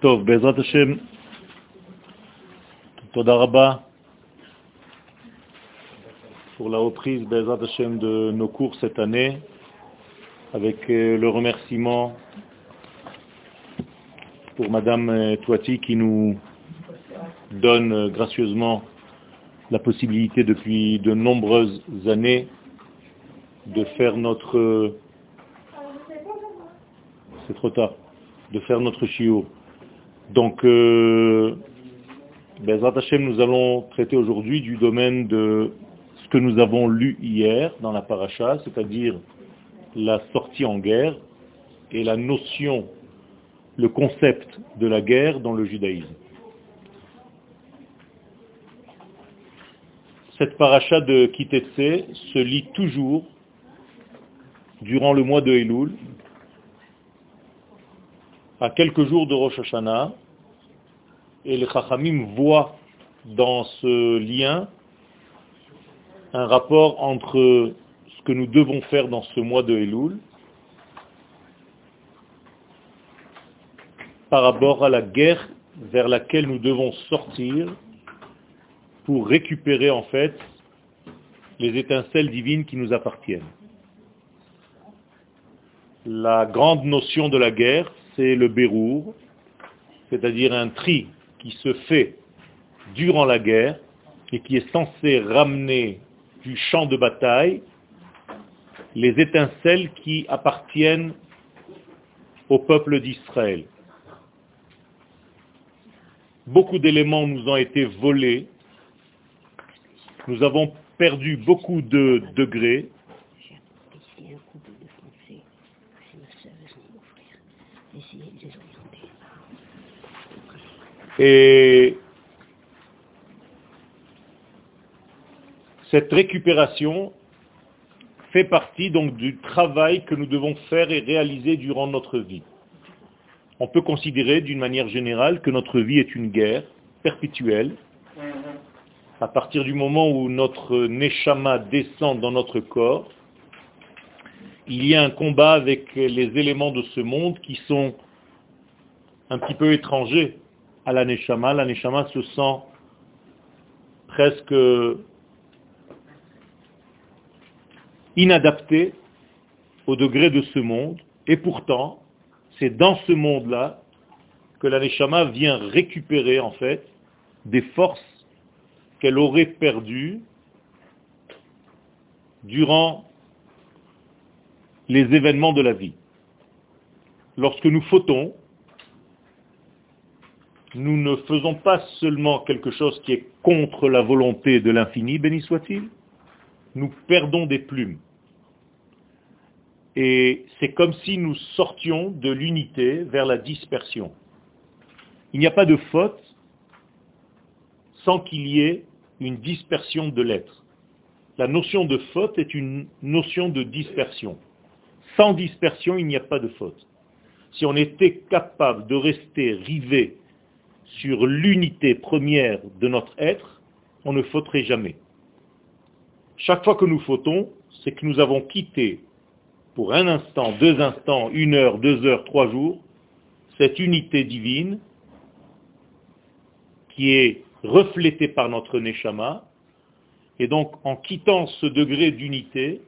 טוב, בעזרת השם, תודה רבה pour la reprise Bezrat Hashem de nos cours cette année, avec euh, le remerciement pour Madame euh, Toiti qui nous donne euh, gracieusement la possibilité depuis de nombreuses années de faire notre... C'est trop tard. De faire notre chiot. donc, euh, Hashem, nous allons traiter aujourd'hui du domaine de ce que nous avons lu hier dans la paracha, c'est-à-dire la sortie en guerre et la notion, le concept de la guerre dans le judaïsme. Cette paracha de Kitetse se lit toujours durant le mois de Elul, à quelques jours de Rosh Hashanah, et les Chachamim voient dans ce lien un rapport entre ce que nous devons faire dans ce mois de Elul par rapport à la guerre vers laquelle nous devons sortir pour récupérer en fait les étincelles divines qui nous appartiennent. La grande notion de la guerre, c'est le bérour, c'est-à-dire un tri qui se fait durant la guerre et qui est censé ramener du champ de bataille les étincelles qui appartiennent au peuple d'Israël. Beaucoup d'éléments nous ont été volés nous avons perdu beaucoup de degrés. Et cette récupération fait partie donc du travail que nous devons faire et réaliser durant notre vie. On peut considérer d'une manière générale que notre vie est une guerre perpétuelle à partir du moment où notre neshama descend dans notre corps, il y a un combat avec les éléments de ce monde qui sont un petit peu étrangers à la neshama. La neshama se sent presque inadaptée au degré de ce monde. Et pourtant, c'est dans ce monde-là que la neshama vient récupérer en fait des forces qu'elle aurait perdu durant les événements de la vie. Lorsque nous fautons, nous ne faisons pas seulement quelque chose qui est contre la volonté de l'infini, béni soit-il, nous perdons des plumes. Et c'est comme si nous sortions de l'unité vers la dispersion. Il n'y a pas de faute sans qu'il y ait une dispersion de l'être. La notion de faute est une notion de dispersion. Sans dispersion, il n'y a pas de faute. Si on était capable de rester rivé sur l'unité première de notre être, on ne fauterait jamais. Chaque fois que nous fautons, c'est que nous avons quitté pour un instant, deux instants, une heure, deux heures, trois jours, cette unité divine qui est reflété par notre neshama. Et donc, en quittant ce degré d'unité,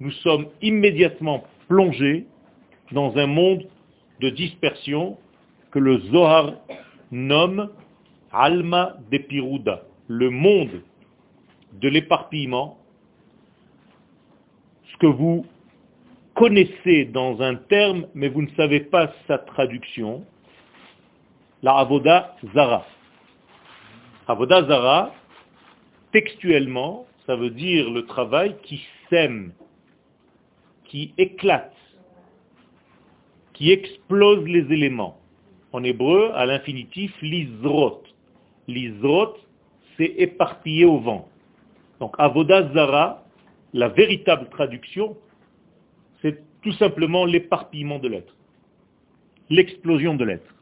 nous sommes immédiatement plongés dans un monde de dispersion le Zohar nomme Alma de Piruda, le monde de l'éparpillement, ce que vous connaissez dans un terme, mais vous ne savez pas sa traduction, la Avoda Zara. Avodazara, textuellement, ça veut dire le travail qui sème, qui éclate, qui explose les éléments. En hébreu, à l'infinitif, l'izrot. L'izrot, c'est éparpillé au vent. Donc Avodazara, la véritable traduction, c'est tout simplement l'éparpillement de l'être, l'explosion de l'être.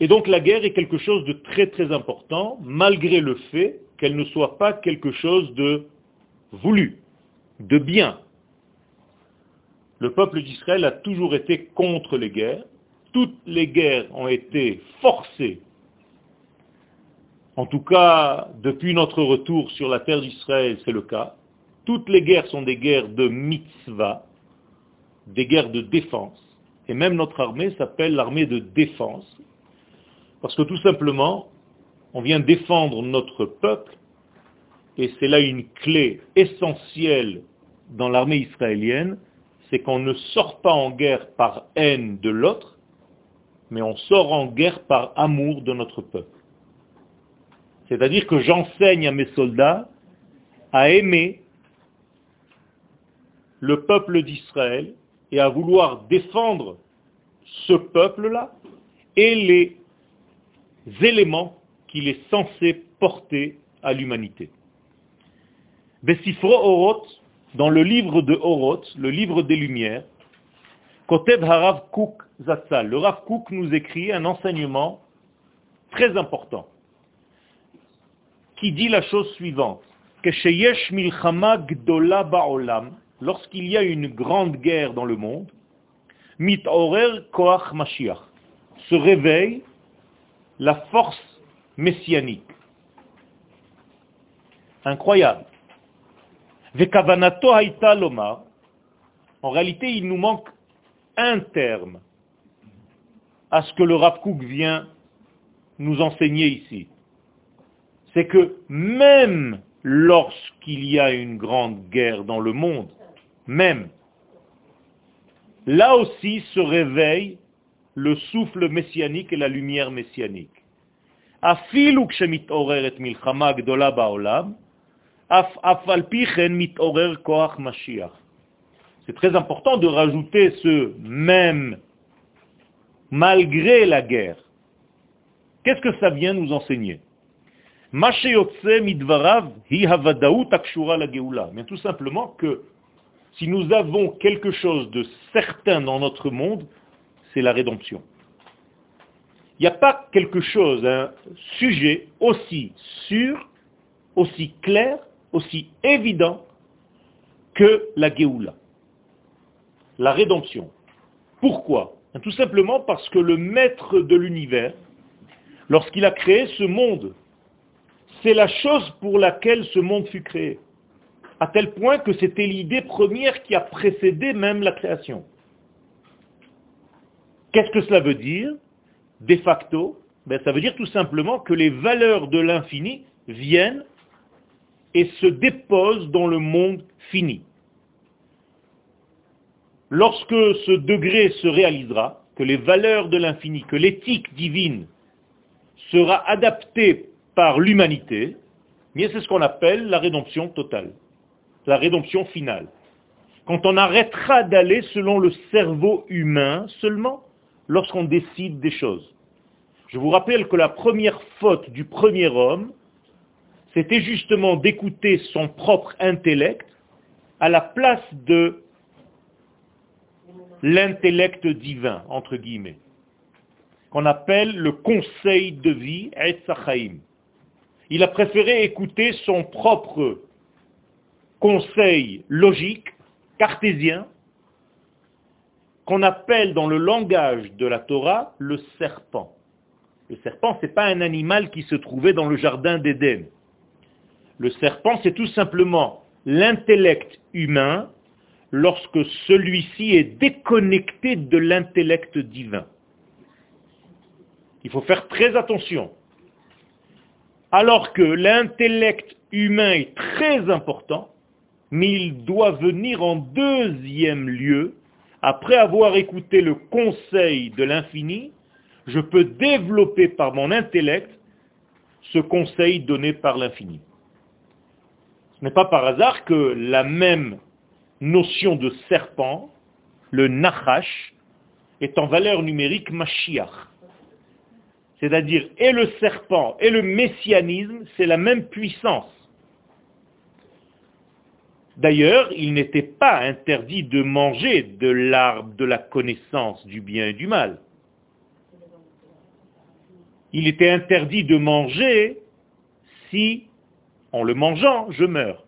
Et donc la guerre est quelque chose de très très important, malgré le fait qu'elle ne soit pas quelque chose de voulu, de bien. Le peuple d'Israël a toujours été contre les guerres, toutes les guerres ont été forcées, en tout cas depuis notre retour sur la terre d'Israël, c'est le cas, toutes les guerres sont des guerres de mitzvah, des guerres de défense, et même notre armée s'appelle l'armée de défense, parce que tout simplement, on vient défendre notre peuple, et c'est là une clé essentielle dans l'armée israélienne, c'est qu'on ne sort pas en guerre par haine de l'autre, mais on sort en guerre par amour de notre peuple. C'est-à-dire que j'enseigne à mes soldats à aimer le peuple d'Israël et à vouloir défendre ce peuple-là et les éléments qu'il est censé porter à l'humanité. Besifro Oroth, dans le livre de Oroth, le livre des Lumières, Kouk le Rav Kouk nous écrit un enseignement très important qui dit la chose suivante lorsqu'il y a une grande guerre dans le monde, mit koach Mashiach, se réveille la force messianique. Incroyable. En réalité, il nous manque terme à ce que le Rav vient nous enseigner ici. C'est que même lorsqu'il y a une grande guerre dans le monde, même, là aussi se réveille le souffle messianique et la lumière messianique. C'est très important de rajouter ce même malgré la guerre. Qu'est-ce que ça vient nous enseigner? Mais tout simplement que si nous avons quelque chose de certain dans notre monde, c'est la rédemption. Il n'y a pas quelque chose, un sujet aussi sûr, aussi clair, aussi évident que la Géoula, la rédemption. Pourquoi? Tout simplement parce que le maître de l'univers, lorsqu'il a créé ce monde, c'est la chose pour laquelle ce monde fut créé à tel point que c'était l'idée première qui a précédé même la création. Qu'est-ce que cela veut dire? De facto, ben, ça veut dire tout simplement que les valeurs de l'infini viennent et se déposent dans le monde fini. Lorsque ce degré se réalisera, que les valeurs de l'infini, que l'éthique divine sera adaptée par l'humanité, eh c'est ce qu'on appelle la rédemption totale la rédemption finale. Quand on arrêtera d'aller selon le cerveau humain seulement lorsqu'on décide des choses. Je vous rappelle que la première faute du premier homme, c'était justement d'écouter son propre intellect à la place de l'intellect divin, entre guillemets, qu'on appelle le conseil de vie, Etzachaim. Il a préféré écouter son propre conseil logique, cartésien, qu'on appelle dans le langage de la Torah le serpent. Le serpent, ce n'est pas un animal qui se trouvait dans le jardin d'Éden. Le serpent, c'est tout simplement l'intellect humain lorsque celui-ci est déconnecté de l'intellect divin. Il faut faire très attention. Alors que l'intellect humain est très important, mais il doit venir en deuxième lieu, après avoir écouté le conseil de l'infini, je peux développer par mon intellect ce conseil donné par l'infini. Ce n'est pas par hasard que la même notion de serpent, le nachash, est en valeur numérique Mashiach. C'est-à-dire, et le serpent et le messianisme, c'est la même puissance. D'ailleurs, il n'était pas interdit de manger de l'arbre de la connaissance du bien et du mal. Il était interdit de manger si, en le mangeant, je meurs.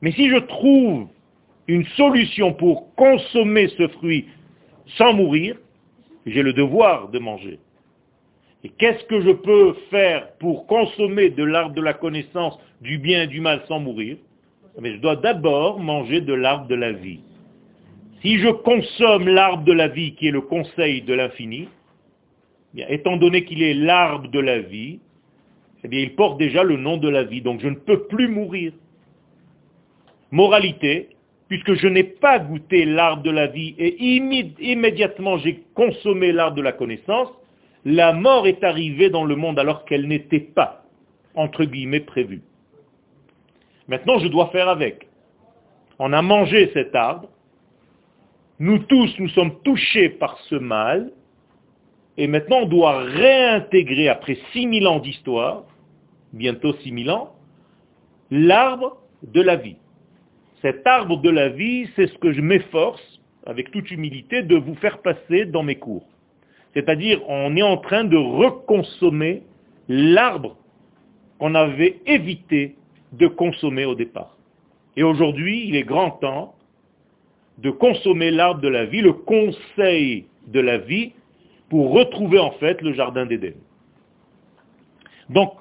Mais si je trouve une solution pour consommer ce fruit sans mourir, J'ai le devoir de manger. Et qu'est-ce que je peux faire pour consommer de l'arbre de la connaissance du bien et du mal sans mourir? Mais je dois d'abord manger de l'arbre de la vie. Si je consomme l'arbre de la vie qui est le conseil de l'infini, eh étant donné qu'il est l'arbre de la vie, eh bien, il porte déjà le nom de la vie, donc je ne peux plus mourir. Moralité, puisque je n'ai pas goûté l'arbre de la vie et immédiatement j'ai consommé l'arbre de la connaissance, la mort est arrivée dans le monde alors qu'elle n'était pas, entre guillemets, prévue. Maintenant, je dois faire avec. On a mangé cet arbre, nous tous, nous sommes touchés par ce mal, et maintenant on doit réintégrer, après 6000 ans d'histoire, bientôt 6000 ans, l'arbre de la vie. Cet arbre de la vie, c'est ce que je m'efforce, avec toute humilité, de vous faire passer dans mes cours. C'est-à-dire, on est en train de reconsommer l'arbre qu'on avait évité de consommer au départ. Et aujourd'hui, il est grand temps de consommer l'arbre de la vie, le conseil de la vie, pour retrouver en fait le jardin d'Éden. Donc,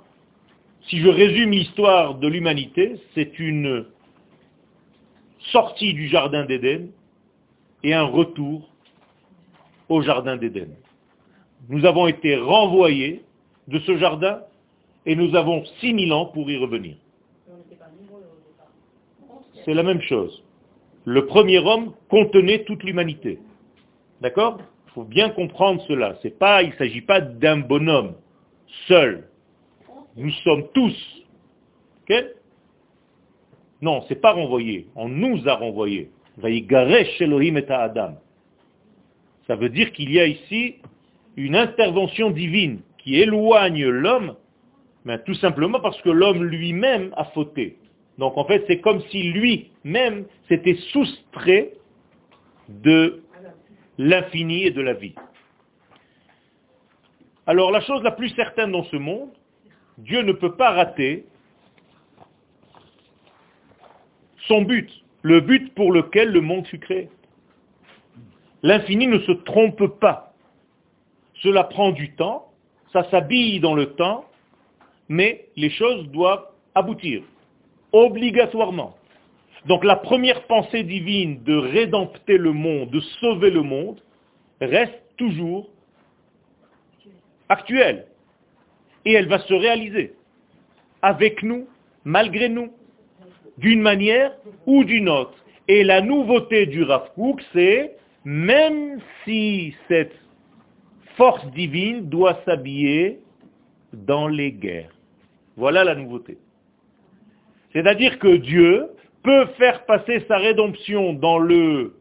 si je résume l'histoire de l'humanité, c'est une sortie du jardin d'Éden et un retour au jardin d'Éden. Nous avons été renvoyés de ce jardin et nous avons 6000 ans pour y revenir. C'est la même chose. Le premier homme contenait toute l'humanité. D'accord? Il faut bien comprendre cela. Il ne s'agit pas d'un bonhomme seul. Nous sommes tous. Non, c'est pas renvoyé. On nous a renvoyés. Ça veut dire qu'il y a ici une intervention divine qui éloigne l'homme, tout simplement parce que l'homme lui-même a fauté. Donc en fait, c'est comme si lui-même s'était soustrait de l'infini et de la vie. Alors la chose la plus certaine dans ce monde, Dieu ne peut pas rater son but, le but pour lequel le monde fut créé. L'infini ne se trompe pas. Cela prend du temps, ça s'habille dans le temps, mais les choses doivent aboutir, obligatoirement. Donc la première pensée divine de rédempter le monde, de sauver le monde, reste toujours actuelle. Et elle va se réaliser avec nous, malgré nous d'une manière ou d'une autre. Et la nouveauté du Rav c'est même si cette force divine doit s'habiller dans les guerres. Voilà la nouveauté. C'est-à-dire que Dieu peut faire passer sa rédemption dans le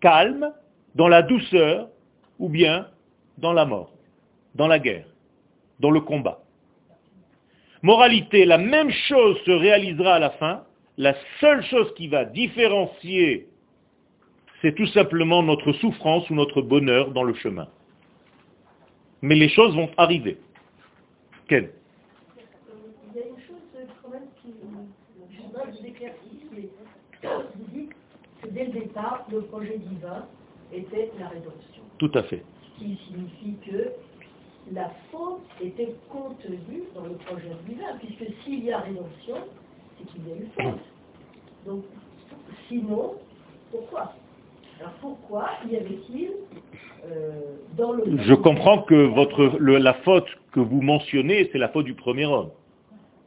calme, dans la douceur, ou bien dans la mort, dans la guerre, dans le combat. Moralité, la même chose se réalisera à la fin. La seule chose qui va différencier, c'est tout simplement notre souffrance ou notre bonheur dans le chemin. Mais les choses vont arriver. Quelle Il y a une chose quand même qui, je vous éclaircisse, mais vous dites que dès le départ, le projet divin était la rédemption. Tout à fait. Ce qui signifie que la faute était contenue dans le projet divin, puisque s'il y a rédemption, c'est qu'il y a eu faute. Donc, sinon, pourquoi? Alors pourquoi y avait-il euh, dans le... Je comprends que votre, la faute que vous mentionnez, c'est la faute du premier homme.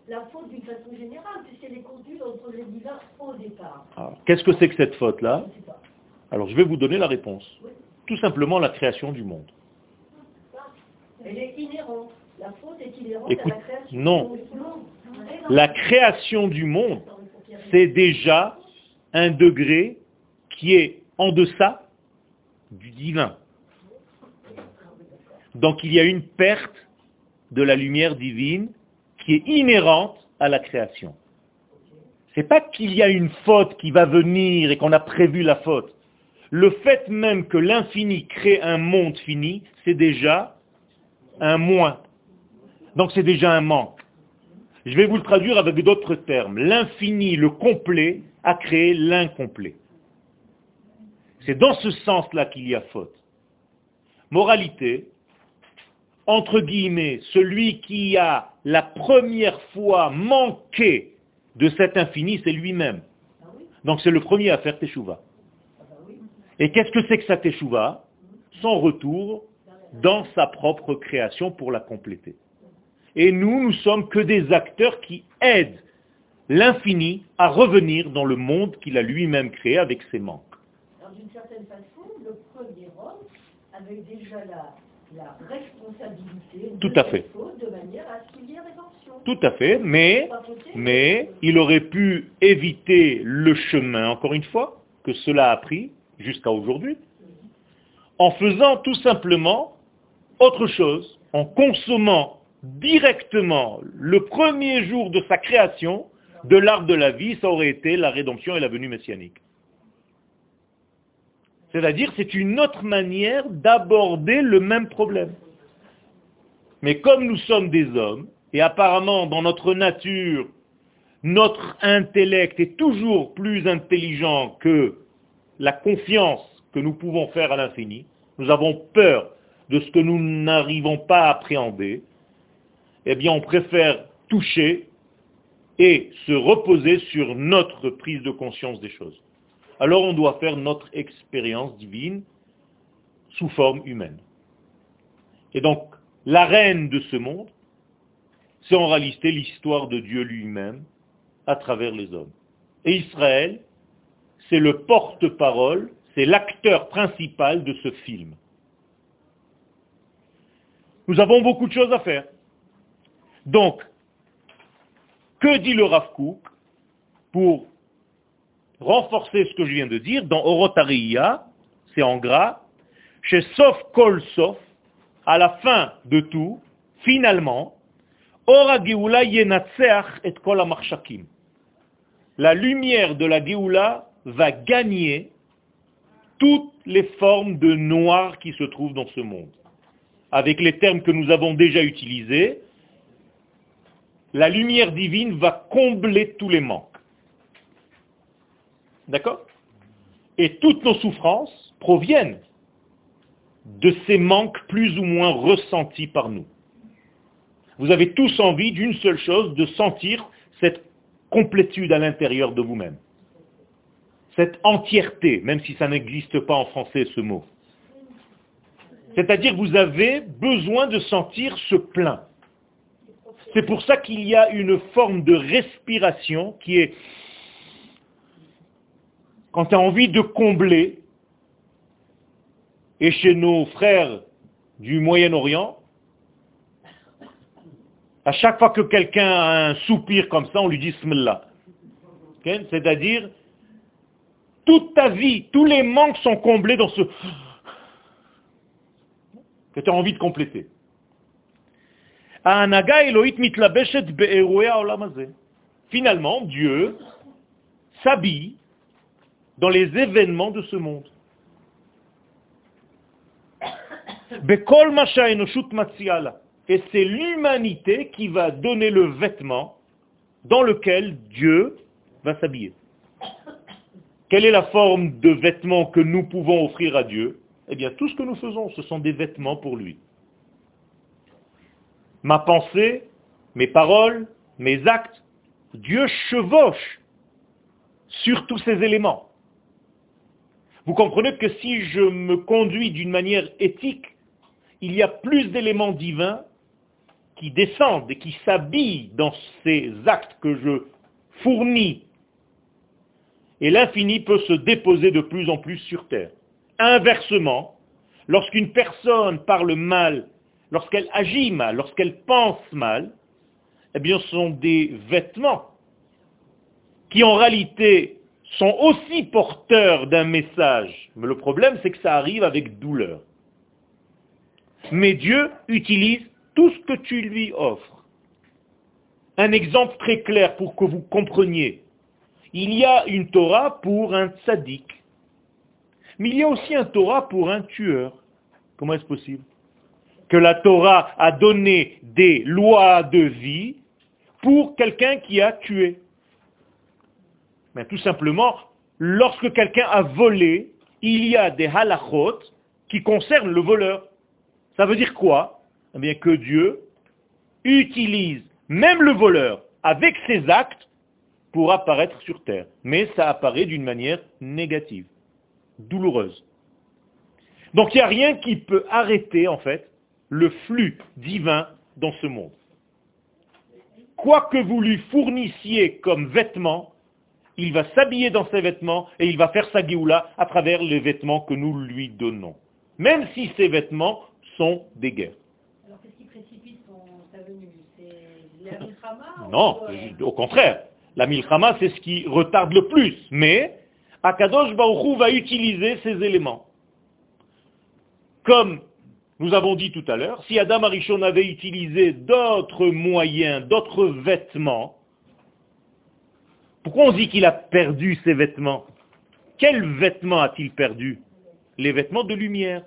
La faute d'une façon générale, puisqu'elle est contenue dans le projet divin au départ. Ah, qu'est-ce que c'est que cette faute-là? Alors je vais vous donner la réponse. Tout simplement la création du monde. Elle est inhérente. La faute est inhérente Écoute, à la création non. du monde. La création du monde, c'est déjà un degré qui est en deçà du divin. Donc il y a une perte de la lumière divine qui est inhérente à la création. C'est pas qu'il y a une faute qui va venir et qu'on a prévu la faute. Le fait même que l'infini crée un monde fini, c'est déjà un moins. Donc c'est déjà un manque. Je vais vous le traduire avec d'autres termes. L'infini, le complet, a créé l'incomplet. C'est dans ce sens-là qu'il y a faute. Moralité, entre guillemets, celui qui a la première fois manqué de cet infini, c'est lui-même. Donc c'est le premier à faire teshuva. Et qu'est-ce que c'est que sa teshuva? Son retour dans sa propre création pour la compléter. Et nous, nous sommes que des acteurs qui aident l'infini à revenir dans le monde qu'il a lui-même créé avec ses manques. Alors d'une certaine façon, le premier homme avait déjà la, la responsabilité Tout de à fait. ses fautes de manière à ce qu'il y ait. Tout à fait, mais, mais il aurait pu éviter le chemin, encore une fois, que cela a pris jusqu'à aujourd'hui, en faisant tout simplement autre chose, en consommant directement le premier jour de sa création de l'arbre de la vie, ça aurait été la rédemption et la venue messianique. C'est-à-dire, c'est une autre manière d'aborder le même problème. Mais comme nous sommes des hommes, et apparemment dans notre nature, notre intellect est toujours plus intelligent que la confiance que nous pouvons faire à l'infini, nous avons peur de ce que nous n'arrivons pas à appréhender, eh bien on préfère toucher et se reposer sur notre prise de conscience des choses. Alors on doit faire notre expérience divine sous forme humaine. Et donc, la reine de ce monde, c'est en réalité l'histoire de Dieu lui-même à travers les hommes. Et Israël, c'est le porte-parole, c'est l'acteur principal de ce film. Nous avons beaucoup de choses à faire. Donc, que dit le Rav Kook pour renforcer ce que je viens de dire dans Orotariya, c'est en gras, chez Sof Kol Sof, à la fin de tout, finalement, Ora Geoula Yenatseach et Kol. La lumière de la Geoula va gagner toutes les formes de noir qui se trouvent dans ce monde. Avec les termes que nous avons déjà utilisés, la lumière divine va combler tous les manques. D'accord? Et toutes nos souffrances proviennent de ces manques plus ou moins ressentis par nous. Vous avez tous envie d'une seule chose, de sentir cette complétude à l'intérieur de vous-même. Cette entièreté, même si ça n'existe pas en français ce mot. C'est-à-dire vous avez besoin de sentir ce plein. C'est pour ça qu'il y a une forme de respiration qui est, quand tu as envie de combler, et chez nos frères du Moyen-Orient, à chaque fois que quelqu'un a un soupir comme ça, on lui dit Smellah. C'est-à-dire, toute ta vie, tous les manques sont comblés dans ce que tu as envie de compléter. Finalement, Dieu s'habille dans les événements de ce monde. Et c'est l'humanité qui va donner le vêtement dans lequel Dieu va s'habiller. Quelle est la forme de vêtement que nous pouvons offrir à Dieu? Eh bien, tout ce que nous faisons, ce sont des vêtements pour lui. Ma pensée, mes paroles, mes actes, Dieu chevauche sur tous ces éléments. Vous comprenez que si je me conduis d'une manière éthique, il y a plus d'éléments divins qui descendent et qui s'habillent dans ces actes que je fournis. Et l'infini peut se déposer de plus en plus sur terre. Inversement, lorsqu'une personne parle mal, lorsqu'elle agit mal, lorsqu'elle pense mal, eh bien ce sont des vêtements qui en réalité sont aussi porteurs d'un message. Mais le problème, c'est que ça arrive avec douleur. Mais Dieu utilise tout ce que tu lui offres. Un exemple très clair pour que vous compreniez. Il y a une Torah pour un tzaddik. Mais il y a aussi un Torah pour un tueur. Comment est-ce possible Que la Torah a donné des lois de vie pour quelqu'un qui a tué? Mais tout simplement, lorsque quelqu'un a volé, il y a des halachot qui concernent le voleur. Ça veut dire quoi? Eh bien que Dieu utilise même le voleur avec ses actes pour apparaître sur terre. Mais ça apparaît d'une manière négative, douloureuse. Donc il n'y a rien qui peut arrêter en fait le flux divin dans ce monde. Quoi que vous lui fournissiez comme vêtements, il va s'habiller dans ses vêtements et il va faire sa géoula à travers les vêtements que nous lui donnons. Même si ces vêtements sont des guerres. Alors qu'est-ce qui précipite sa venue? C'est la milchama Non, ou, au contraire. La milchama, c'est ce qui retarde le plus. Mais Akadosh Baruch Hu va utiliser ces éléments. Comme nous avons dit tout à l'heure, si Adam Arishon avait utilisé d'autres moyens, d'autres vêtements, pourquoi on dit qu'il a perdu ses vêtements? Quels vêtements a-t-il perdu? Les vêtements de lumière.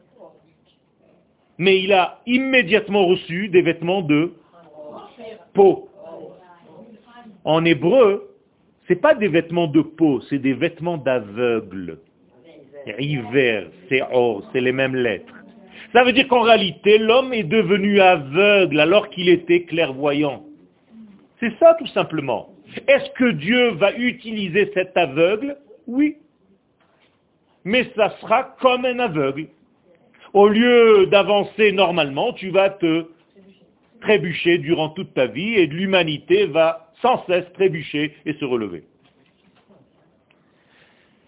Mais il a immédiatement reçu des vêtements de peau. En hébreu, ce pas des vêtements de peau, c'est des vêtements d'aveugle. River, c'est or, c'est les mêmes lettres. Ça veut dire qu'en réalité, l'homme est devenu aveugle alors qu'il était clairvoyant. C'est ça tout simplement. Est-ce que Dieu va utiliser cet aveugle? Oui. Mais ça sera comme un aveugle. Au lieu d'avancer normalement, tu vas te trébucher durant toute ta vie et l'humanité va sans cesse trébucher et se relever.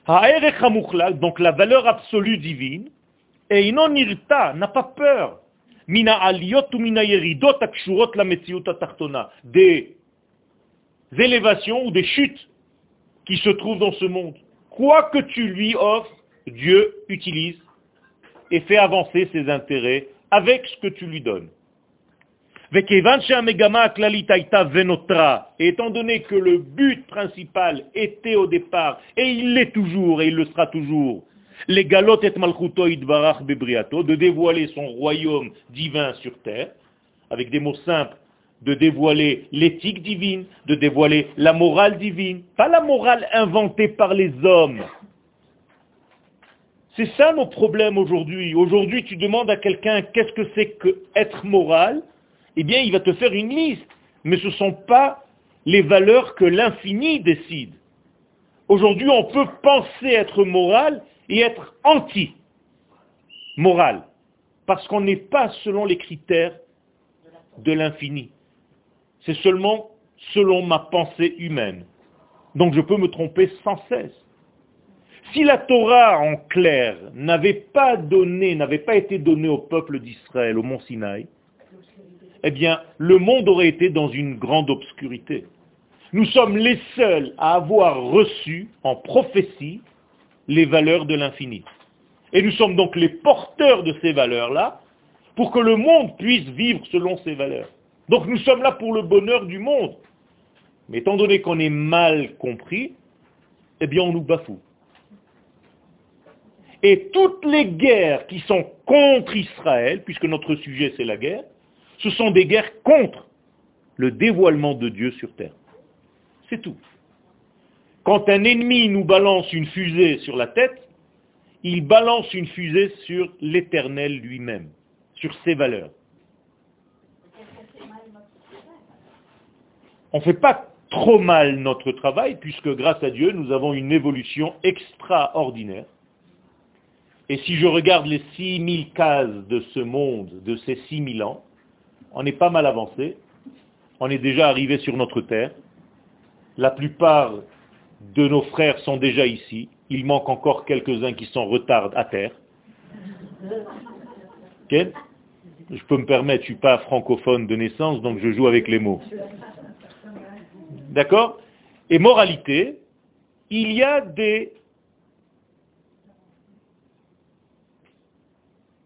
Donc la valeur absolue divine, et inon irta, n'a pas peur. Mina aliyot ou mina yeridot akshurot la atachtona. Des élévations ou des chutes qui se trouvent dans ce monde. Quoi que tu lui offres, Dieu utilise et fait avancer ses intérêts avec ce que tu lui donnes. Et étant donné que le but principal était au départ, et il l'est toujours, et il le sera toujours, les galot et malchuto idbarach bebriato, de dévoiler son royaume divin sur terre, avec des mots simples, de dévoiler l'éthique divine, de dévoiler la morale divine, pas la morale inventée par les hommes. C'est ça nos problèmes aujourd'hui. Aujourd'hui, tu demandes à quelqu'un qu'est-ce que c'est que être moral, eh bien, il va te faire une liste. Mais ce ne sont pas les valeurs que l'infini décide. Aujourd'hui, on peut penser être moral et être anti-moral. Parce qu'on n'est pas selon les critères de l'infini. C'est seulement selon ma pensée humaine. Donc je peux me tromper sans cesse. Si la Torah en clair n'avait pas donné, n'avait pas été donnée au peuple d'Israël au mont Sinaï, eh bien, le monde aurait été dans une grande obscurité. Nous sommes les seuls à avoir reçu en prophétie les valeurs de l'infini. Et nous sommes donc les porteurs de ces valeurs-là pour que le monde puisse vivre selon ces valeurs. Donc nous sommes là pour le bonheur du monde. Mais étant donné qu'on est mal compris, eh bien on nous bafoue. Et toutes les guerres qui sont contre Israël, puisque notre sujet c'est la guerre, ce sont des guerres contre le dévoilement de Dieu sur terre. C'est tout. Quand un ennemi nous balance une fusée sur la tête, il balance une fusée sur l'éternel lui-même, sur ses valeurs. On ne fait pas trop mal notre travail, puisque grâce à Dieu, nous avons une évolution extraordinaire. Et si je regarde les 6000 cases de ce monde, de ces 6000 ans, on est pas mal avancé. On est déjà arrivé sur notre terre. La plupart de nos frères sont déjà ici. Il manque encore quelques-uns qui sont retard à terre. Je peux me permettre, je ne suis pas francophone de naissance, donc je joue avec les mots. D'accord? Et moralité, il y a des...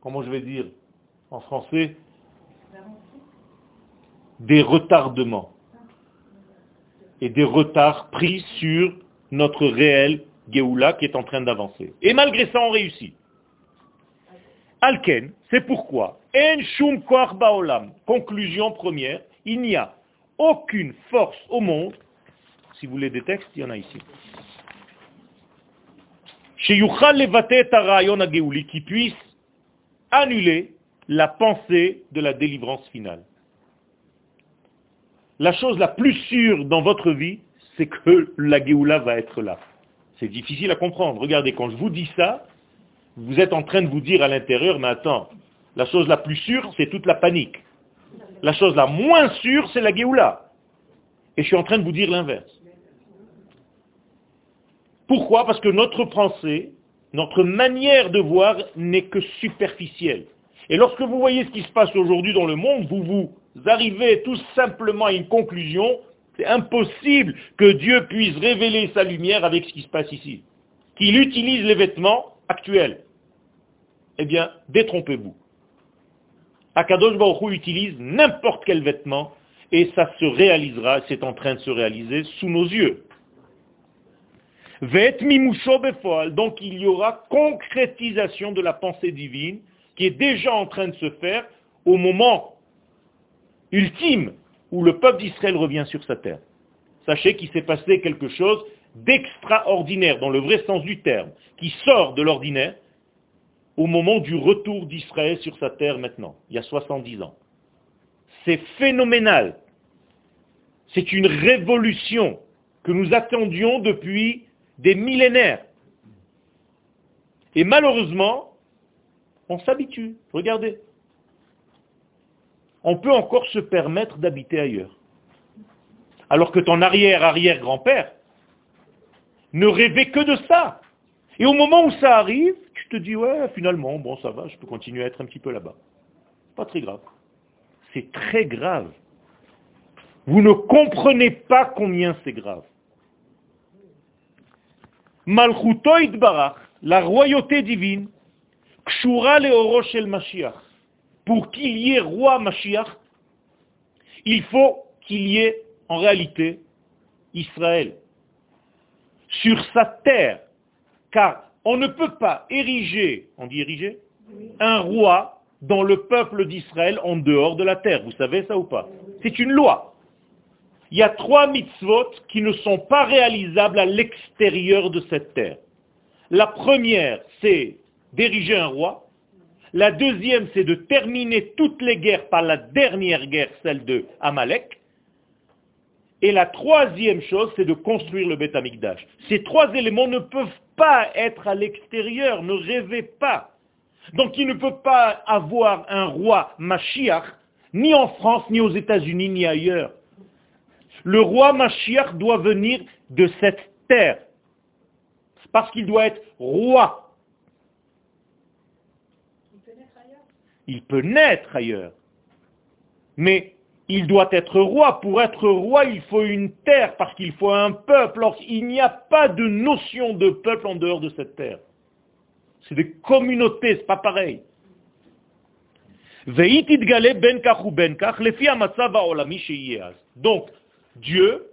Comment je vais dire en français? Des retardements et des retards pris sur notre réel Géoula qui est en train d'avancer. Et malgré ça, on réussit. Alken, c'est pourquoi, en shum baolam, conclusion première, il n'y a aucune force au monde, si vous voulez des textes, il y en a ici, qui puisse annuler la pensée de la délivrance finale. La chose la plus sûre dans votre vie, c'est que la Géoula va être là. C'est difficile à comprendre. Regardez, quand je vous dis ça, vous êtes en train de vous dire à l'intérieur, mais attends, la chose la plus sûre, c'est toute la panique. La chose la moins sûre, c'est la Géoula. Et je suis en train de vous dire l'inverse. Pourquoi? Parce que notre pensée, notre manière de voir n'est que superficielle. Et lorsque vous voyez ce qui se passe aujourd'hui dans le monde, vous vous arrivez tout simplement à une conclusion, c'est impossible que Dieu puisse révéler sa lumière avec ce qui se passe ici. Qu'il utilise les vêtements actuels. Eh bien, détrompez-vous. Akadosh Baruch utilise n'importe quel vêtement et ça se réalisera, c'est en train de se réaliser sous nos yeux. Donc il y aura concrétisation de la pensée divine qui est déjà en train de se faire au moment ultime où le peuple d'Israël revient sur sa terre. Sachez qu'il s'est passé quelque chose d'extraordinaire dans le vrai sens du terme, qui sort de l'ordinaire au moment du retour d'Israël sur sa terre maintenant, il y a 70 ans. C'est phénoménal. C'est une révolution que nous attendions depuis des millénaires. Et malheureusement, on s'habitue. Regardez. On peut encore se permettre d'habiter ailleurs. Alors que ton arrière-arrière-grand-père ne rêvait que de ça. Et au moment où ça arrive, tu te dis, ouais, finalement, bon, ça va, je peux continuer à être un petit peu là-bas. Pas très grave. C'est très grave. Vous ne comprenez pas combien c'est grave. Malchutoid Barach, la royauté divine, Kshura le Mashiach. Pour qu'il y ait roi Mashiach, il faut qu'il y ait en réalité Israël sur sa terre. Car on ne peut pas ériger, on dit ériger, un roi dans le peuple d'Israël en dehors de la terre. Vous savez ça ou pas? C'est une loi. Il y a trois mitzvot qui ne sont pas réalisables à l'extérieur de cette terre. La première, c'est d'ériger un roi. La deuxième, c'est de terminer toutes les guerres par la dernière guerre, celle de Amalek. Et la troisième chose, c'est de construire le Beth Amikdash. Ces trois éléments ne peuvent pas être à l'extérieur, ne rêvez pas. Donc il ne peut pas avoir un roi Mashiach, ni en France, ni aux États-Unis, ni ailleurs. Le roi Mashiach doit venir de cette terre. Parce qu'il doit être roi. Il peut naître ailleurs. Mais il doit être roi. Pour être roi, il faut une terre, parce qu'il faut un peuple. Or, il n'y a pas de notion de peuple en dehors de cette terre. C'est des communautés, c'est pas pareil. Donc, Dieu,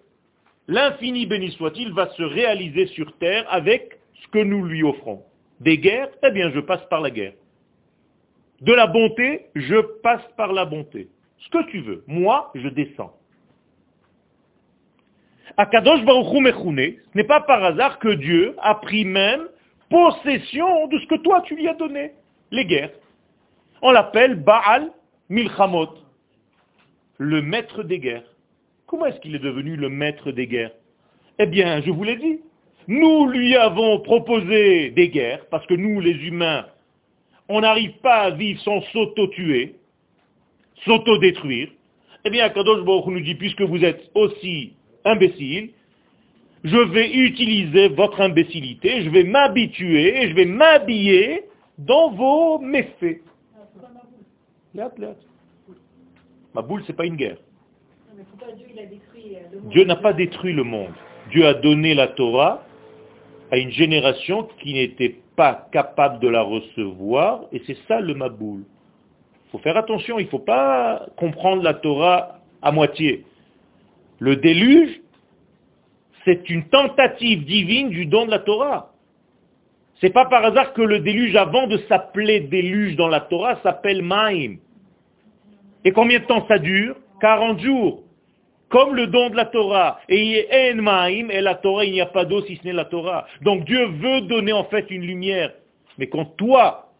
l'infini béni soit-il, va se réaliser sur terre avec ce que nous lui offrons. Des guerres, eh bien je passe par la guerre. De la bonté, je passe par la bonté. Ce que tu veux. Moi, je descends. Akadosh Baruch Hu ce n'est pas par hasard que Dieu a pris même possession de ce que toi tu lui as donné, les guerres. On l'appelle Baal Milchamot, le maître des guerres. Comment est-ce qu'il est devenu le maître des guerres? Eh bien, je vous l'ai dit. Nous lui avons proposé des guerres, parce que nous, les humains, on n'arrive pas à vivre sans s'auto-tuer, s'auto-détruire. Eh bien, Kadosh Baruch nous dit, puisque vous êtes aussi imbécile, je vais utiliser votre imbécilité, je vais m'habituer, je vais m'habiller dans vos méfaits. Ma boule, c'est pas une guerre. Dieu n'a pas détruit le monde. Dieu a donné la Torah à une génération qui n'était pas capable de la recevoir, et c'est ça le Maboul. Il faut faire attention, il ne faut pas comprendre la Torah à moitié. Le déluge, c'est une tentative divine du don de la Torah. C'est pas par hasard que le déluge, avant de s'appeler déluge dans la Torah, s'appelle Maïm. Et combien de temps ça dure? 40 jours. Comme le don de la Torah. Et en Maïm, et la Torah, il n'y a pas d'eau si ce n'est la Torah. Donc Dieu veut donner en fait une lumière. Mais quand toi,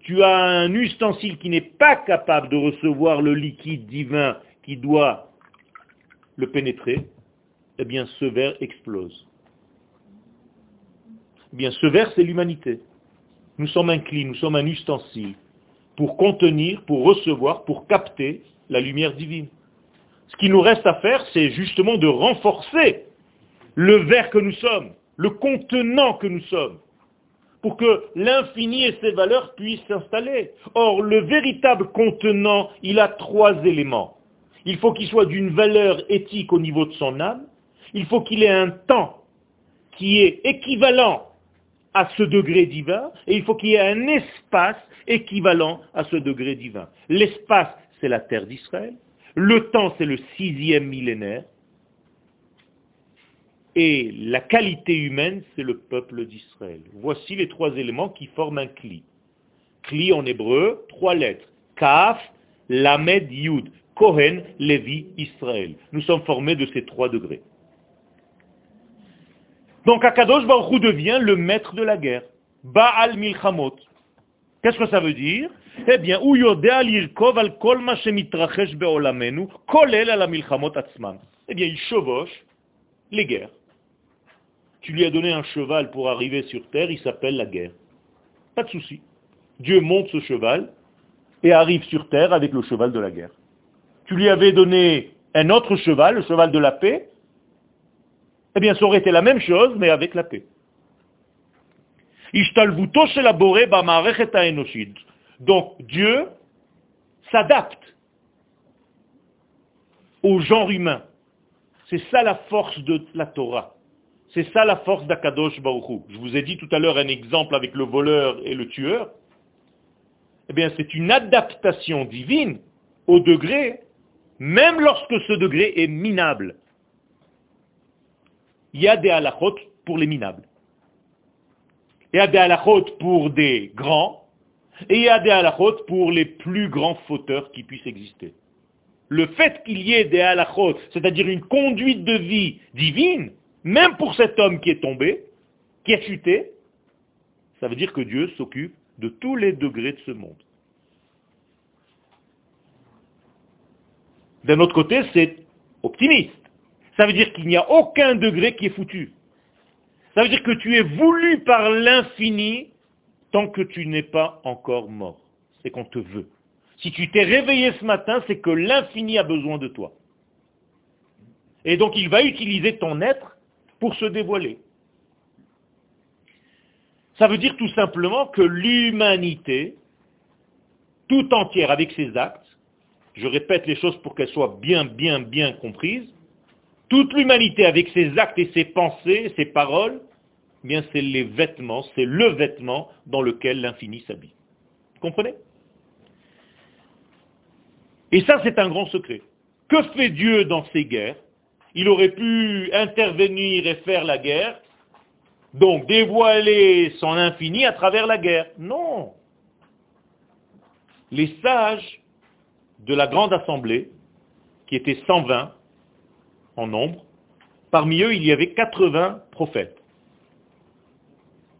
tu as un ustensile qui n'est pas capable de recevoir le liquide divin qui doit le pénétrer, eh bien ce verre explose. Eh bien ce verre, c'est l'humanité. Nous sommes un cli, nous sommes un ustensile pour contenir, pour recevoir, pour capter la lumière divine. Ce qui nous reste à faire, c'est justement de renforcer le verre que nous sommes, le contenant que nous sommes, pour que l'infini et ses valeurs puissent s'installer. Or, le véritable contenant, il a trois éléments. Il faut qu'il soit d'une valeur éthique au niveau de son âme, il faut qu'il ait un temps qui est équivalent à ce degré divin, et il faut qu'il y ait un espace équivalent à ce degré divin. L'espace, c'est la terre d'Israël, le temps, c'est le sixième millénaire, et la qualité humaine, c'est le peuple d'Israël. Voici les trois éléments qui forment un cli. Cli en hébreu, trois lettres. Kaf, Lamed, Yud. Kohen, Lévi, Israël. Nous sommes formés de ces trois degrés. Donc Akadosh Baruch devient le maître de la guerre. Baal Milchamot. Qu'est-ce que ça veut dire? Eh bien. Eh bien, il chevauche les guerres. Tu lui as donné un cheval pour arriver sur terre, il s'appelle la guerre. Pas de souci. Dieu monte ce cheval et arrive sur terre avec le cheval de la guerre. Tu lui avais donné un autre cheval, le cheval de la paix, eh bien, ça aurait été la même chose, mais avec la paix. Donc, Dieu s'adapte au genre humain. C'est ça la force de la Torah. C'est ça la force d'Akadosh Baruch Je vous ai dit tout à l'heure un exemple avec le voleur et le tueur. Eh bien, c'est une adaptation divine au degré, même lorsque ce degré est minable il y a des halachot pour les minables. Il y a des halachot pour des grands, et il y a des halachot pour les plus grands fauteurs qui puissent exister. Le fait qu'il y ait des halachot, c'est-à-dire une conduite de vie divine, même pour cet homme qui est tombé, qui a chuté, ça veut dire que Dieu s'occupe de tous les degrés de ce monde. D'un autre côté, c'est optimiste ça veut dire qu'il n'y a aucun degré qui est foutu. Ça veut dire que tu es voulu par l'infini tant que tu n'es pas encore mort. C'est qu'on te veut. Si tu t'es réveillé ce matin, c'est que l'infini a besoin de toi. Et donc il va utiliser ton être pour se dévoiler. Ça veut dire tout simplement que l'humanité, tout entière avec ses actes, je répète les choses pour qu'elles soient bien, bien, bien comprises, toute l'humanité avec ses actes et ses pensées, ses paroles, bien c'est les vêtements, c'est le vêtement dans lequel l'infini s'habille. Vous comprenez? Et ça c'est un grand secret. Que fait Dieu dans ces guerres? Il aurait pu intervenir et faire la guerre, donc dévoiler son infini à travers la guerre. Non. Les sages de la grande assemblée, qui étaient 120, en nombre. Parmi eux, il y avait 80 prophètes.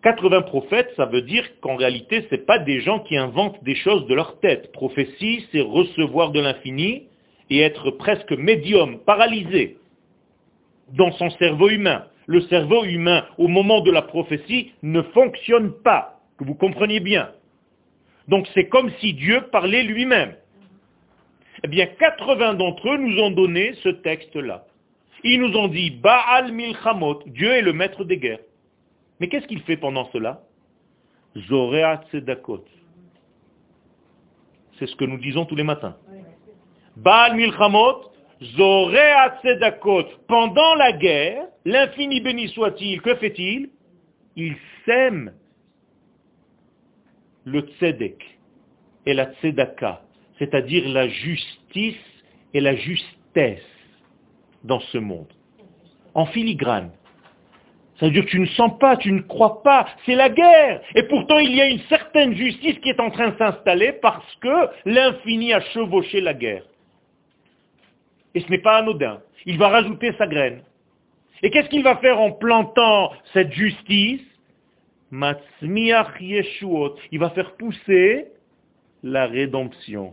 80 prophètes, ça veut dire qu'en réalité, ce n'est pas des gens qui inventent des choses de leur tête. Prophétie, c'est recevoir de l'infini et être presque médium, paralysé dans son cerveau humain. Le cerveau humain, au moment de la prophétie, ne fonctionne pas, que vous compreniez bien. Donc c'est comme si Dieu parlait lui-même. Eh bien, 80 d'entre eux nous ont donné ce texte-là. Ils nous ont dit, Baal Milchamot, Dieu est le maître des guerres. Mais qu'est-ce qu'il fait pendant cela? Zorea Tzedakot. C'est ce que nous disons tous les matins. Baal Milchamot, Zorea Tzedakot. Pendant la guerre, l'infini béni soit-il, que fait-il? Il sème le tzedek et la tzedaka, c'est-à-dire la justice et la justesse dans ce monde. En filigrane. Ça veut dire que tu ne sens pas, tu ne crois pas, c'est la guerre. Et pourtant, il y a une certaine justice qui est en train de s'installer parce que l'infini a chevauché la guerre. Et ce n'est pas anodin. Il va rajouter sa graine. Et qu'est-ce qu'il va faire en plantant cette justice? Il va faire pousser la rédemption.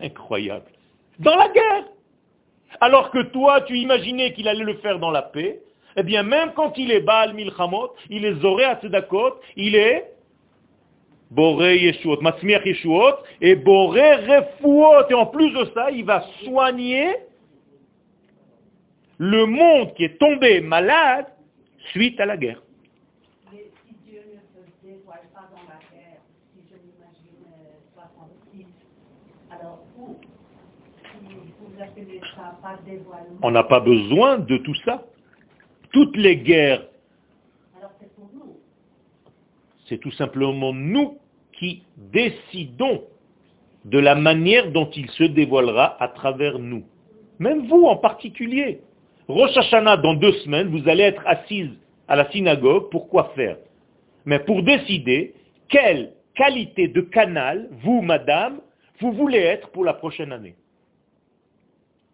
Incroyable. Dans la guerre. Alors que toi, tu imaginais qu'il allait le faire dans la paix, eh bien, même quand il est Baal Milchamot, il est Zoré Atzedakot, il est Boré Yeshuot, Matzmiach Yeshuot, et Boré Refuot. Et en plus de ça, il va soigner le monde qui est tombé malade suite à la guerre. Mais si Dieu ne se dévoile pas dans la guerre, si je m'imagine 66, alors où? Si vous appelez ça pas dévoilement, On n'a pas besoin de tout ça. Toutes les guerres, alors c'est pour nous? c'est tout simplement nous qui décidons de la manière dont il se dévoilera à travers nous. Même vous en particulier. Rosh Hashanah, dans deux semaines, vous allez être assise à la synagogue pour quoi faire? Mais pour décider quelle qualité de canal, vous, madame, vous voulez être pour la prochaine année.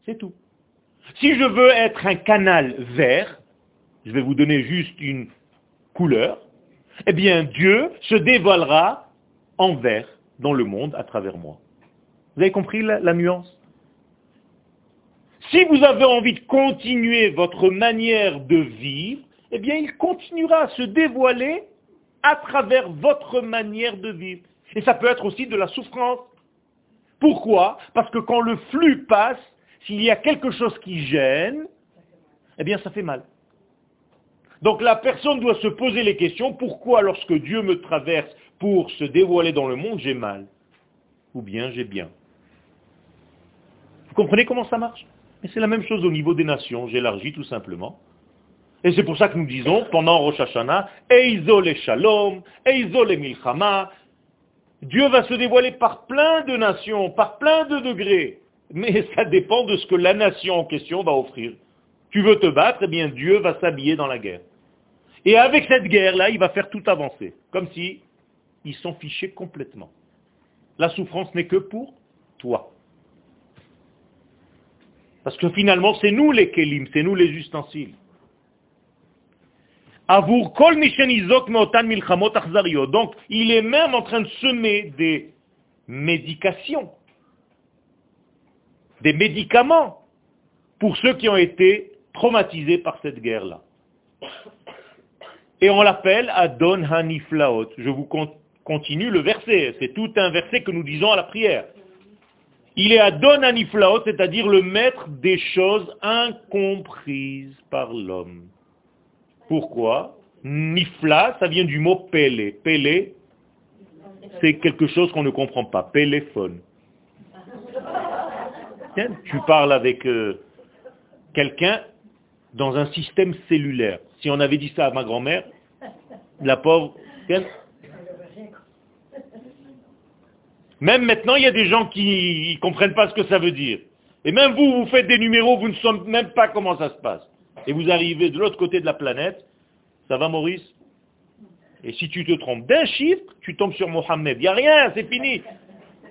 C'est tout. Si je veux être un canal vert, je vais vous donner juste une couleur, eh bien Dieu se dévoilera en vert dans le monde à travers moi. Vous avez compris la, nuance? Si vous avez envie de continuer votre manière de vivre, eh bien il continuera à se dévoiler à travers votre manière de vivre. Et ça peut être aussi de la souffrance. Pourquoi? Parce que quand le flux passe, s'il y a quelque chose qui gêne, eh bien ça fait mal. Donc la personne doit se poser les questions, pourquoi lorsque Dieu me traverse pour se dévoiler dans le monde, j'ai mal Ou bien j'ai bien? Vous comprenez comment ça marche? Mais c'est la même chose au niveau des nations, j'élargis tout simplement. Et c'est pour ça que nous disons, pendant Rosh Hashanah, Eizo le Shalom, Eizo le Milchama, Dieu va se dévoiler par plein de nations, par plein de degrés. Mais ça dépend de ce que la nation en question va offrir. Tu veux te battre, eh bien Dieu va s'habiller dans la guerre. Et avec cette guerre-là, il va faire tout avancer. Comme si ils s'en fichaient complètement. La souffrance n'est que pour toi. Parce que finalement, c'est nous les kelim, c'est nous les ustensiles. Donc, il est même en train de semer des médications, des médicaments pour ceux qui ont été traumatisés par cette guerre-là. Et on l'appelle Adon Haniflaot. Je vous con- continue le verset. C'est tout un verset que nous disons à la prière. Il est Adon Haniflaot, c'est-à-dire le maître des choses incomprises par l'homme. Pourquoi? Nifla, ça vient du mot pélé. Pélé, c'est quelque chose qu'on ne comprend pas. Péléphone. Tiens, Tu parles avec euh, quelqu'un dans un système cellulaire. Si on avait dit ça à ma grand-mère, la pauvre, même maintenant, il y a des gens qui ne comprennent pas ce que ça veut dire. Et même vous, vous faites des numéros, vous ne savez même pas comment ça se passe. Et vous arrivez de l'autre côté de la planète, ça va Maurice? Et si tu te trompes d'un chiffre, tu tombes sur Mohammed. Il n'y a rien, c'est fini.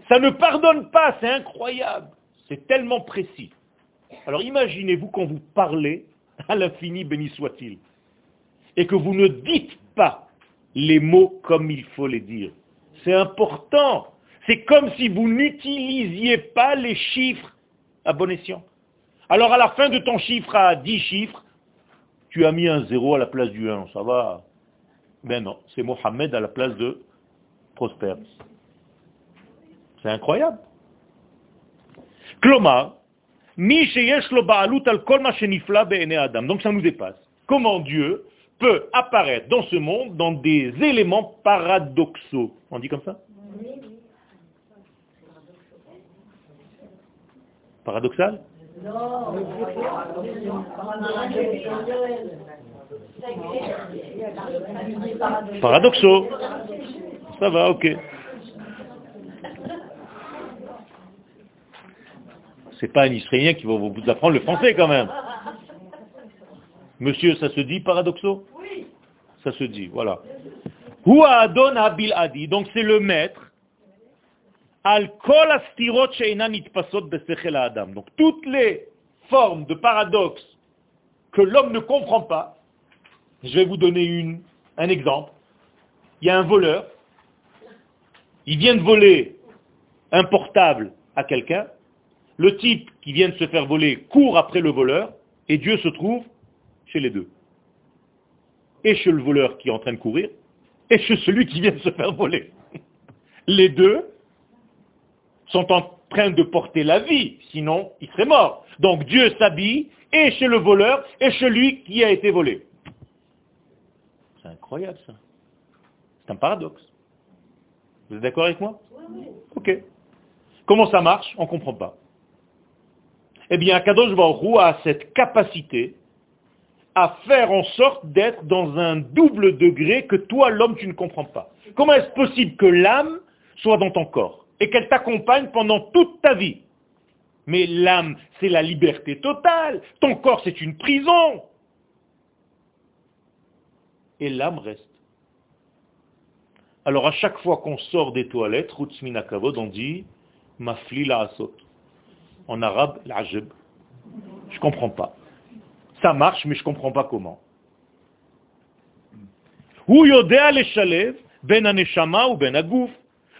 Ça ne pardonne pas, c'est incroyable. C'est tellement précis. Alors imaginez-vous quand vous parlez à l'infini, béni soit-il, et que vous ne dites pas les mots comme il faut les dire. C'est important. C'est comme si vous n'utilisiez pas les chiffres à bon escient. Alors à la fin de ton chiffre à 10 chiffres, tu as mis un 0 à la place du 1, ça va Ben non, c'est Mohamed à la place de Prosper. C'est incroyable. Klomar, Donc ça nous dépasse. Comment Dieu peut apparaître dans ce monde dans des éléments paradoxaux? On dit comme ça? Paradoxal? Non, Paradoxaux. Ça va, ok. C'est pas un Israélien qui va vous apprendre le français quand même. Monsieur, ça se dit paradoxaux Oui. Ça se dit, voilà. Hua Adon Abil Adi, donc c'est le maître. Al kol astirot besechel adam. Donc toutes les formes de paradoxe que l'homme ne comprend pas, je vais vous donner une, un exemple. Il y a un voleur, il vient de voler un portable à quelqu'un, le type qui vient de se faire voler court après le voleur, et Dieu se trouve chez les deux. Et chez le voleur qui est en train de courir, et chez celui qui vient de se faire voler. Les deux sont en train de porter la vie, sinon il serait mort. Donc Dieu s'habille et chez le voleur et chez lui qui a été volé. C'est incroyable ça. C'est un paradoxe. Vous êtes d'accord avec moi? Ok. Comment ça marche? On ne comprend pas. Eh bien, Kadosh Baruch a cette capacité à faire en sorte d'être dans un double degré que toi, l'homme, tu ne comprends pas. Comment est-ce possible que l'âme soit dans ton corps et qu'elle t'accompagne pendant toute ta vie? Mais l'âme, c'est la liberté totale. Ton corps, c'est une prison. Et l'âme reste. Alors à chaque fois qu'on sort des toilettes, Kavod, on dit Mafli la asot en arabe l'ajib. Je ne comprends pas. Ça marche, mais je ne comprends pas comment. Ou yodea leshalev ben aneshama ou ben agouf.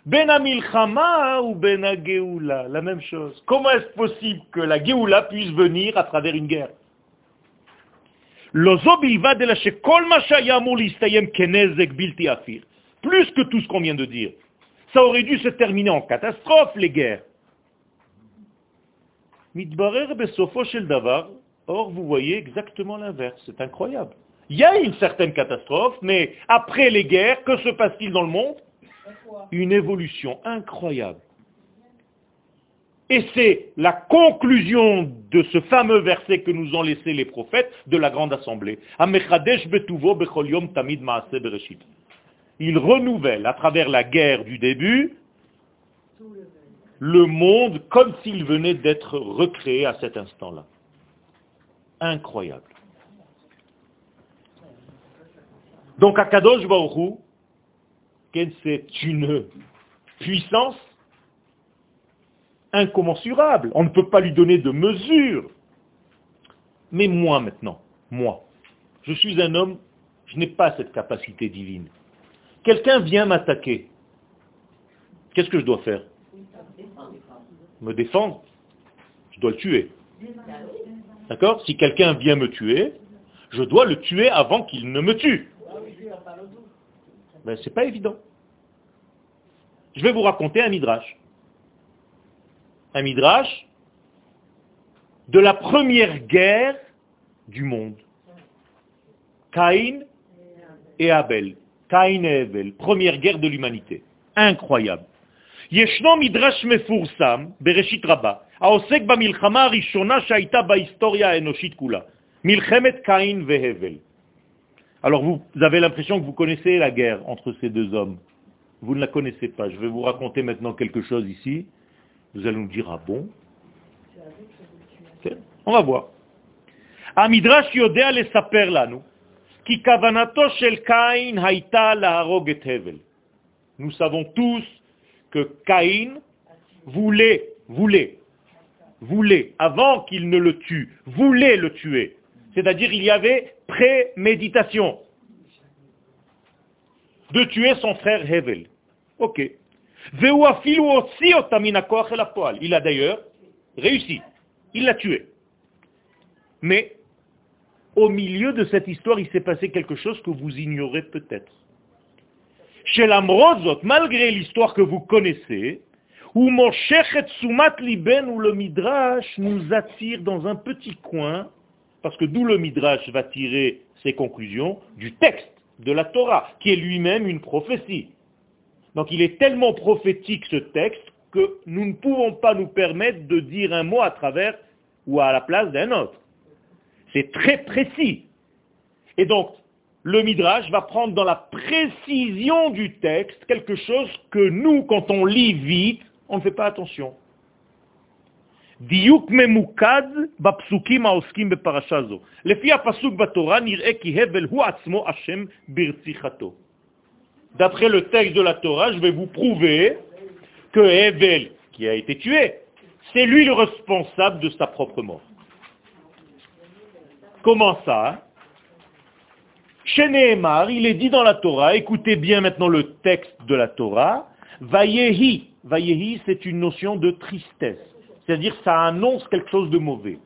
Ben amilchama ou ben ageoula. La même chose. Comment est-ce possible que la geoula puisse venir à travers une guerre? Plus que tout ce qu'on vient de dire. Ça aurait dû se terminer en catastrophe, les guerres. Or, vous voyez exactement l'inverse. C'est incroyable. Il y a une certaine catastrophe, mais après les guerres, que se passe-t-il dans le monde? Une évolution incroyable. Et c'est la conclusion de ce fameux verset que nous ont laissé les prophètes de la grande assemblée il renouvelle à travers la guerre du début le monde comme s'il venait d'être recréé à cet instant-là. Incroyable. Donc Akadosh Baruch c'est une puissance incommensurable. On ne peut pas lui donner de mesure. Mais moi maintenant, moi, je suis un homme, je n'ai pas cette capacité divine. Quelqu'un vient m'attaquer. Qu'est-ce que je dois faire? Me défendre. Je dois le tuer. D'accord? Si quelqu'un vient me tuer, je dois le tuer avant qu'il ne me tue. Ben, c'est pas évident. Je vais vous raconter un midrash. Un midrash de la première guerre du monde. Caïn et Abel. Caïn et Evel, première guerre de l'humanité. Incroyable. ישנו מדרש מפורסם בראשית רבה, העוסק במלחמה הראשונה שהייתה בהיסטוריה האנושית כולה, מלחמת קין והבל. Alors vous, vous avez l'impression que vous connaissez la guerre entre ces deux hommes. Vous ne la connaissez pas. Je vais vous raconter maintenant quelque chose ici. Vous allez nous dire, ah bon On va voir. המדרש יודע לספר לנו nous savons tous que Caïn voulait, voulait, voulait, avant qu'il ne le tue, voulait le tuer. C'est-à-dire il y avait préméditation de tuer son frère Hevel. Ok. Il a d'ailleurs réussi. Il l'a tué. Mais au milieu de cette histoire, il s'est passé quelque chose que vous ignorez peut-être. Chez l'Amrozot, malgré l'histoire que vous connaissez, où mon Sumat Liben ou le Midrash nous attire dans un petit coin, parce que d'où le Midrash va tirer ses conclusions du texte de la Torah, qui est lui-même une prophétie. Donc il est tellement prophétique ce texte que nous ne pouvons pas nous permettre de dire un mot à travers ou à la place d'un autre. C'est très précis. Et donc, le Midrash va prendre dans la précision du texte quelque chose que nous, quand on lit vite, on ne fait pas attention. דיוק ממוקד בפסוקים העוסקים בפרשה זו. לפי הפסוק בתורה נראה כי הבל הוא עצמו אשם ברציחתו. D'après le texte de la Torah, je vais vous prouver que Hevel, qui a été tué, c'est lui le responsable de sa propre mort. Comment ça chez il est dit dans la Torah, écoutez bien maintenant le texte de la Torah, Vayehi. Vayehi, c'est une notion de tristesse. C'est-à-dire, ça annonce quelque chose de mauvais.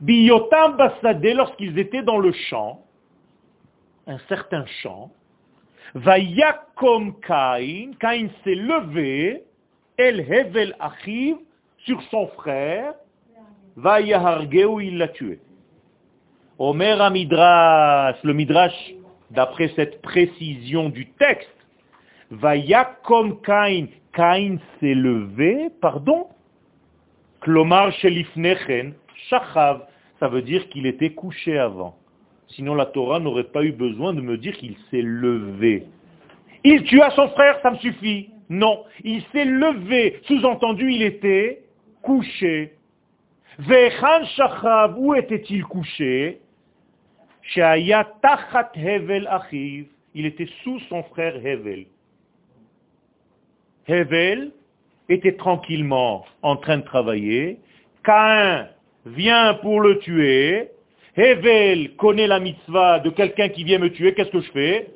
Biyotam Bassadeh, lorsqu'ils étaient dans le champ, un certain champ, Vayakom Kain, Kain s'est levé, El Hevel Achiv, sur son frère, Vayahargeu, il l'a tué. Omer Midrash, le Midrash, d'après cette précision du texte, Vayakom Kain, Kain s'est levé, pardon, Klomar Shelifnechen, Shachav, ça veut dire qu'il était couché avant. Sinon la Torah n'aurait pas eu besoin de me dire qu'il s'est levé. Il tua son frère, ça me suffit. Non, il s'est levé. Sous-entendu, il était couché. Vechan Shachav, où était-il couché? Tachat Hevel Achiv. Il était sous son frère Hevel. Hevel était tranquillement en train de travailler. Cain vient pour le tuer. Hevel connaît la mitzvah de quelqu'un qui vient me tuer. Qu'est-ce que je fais?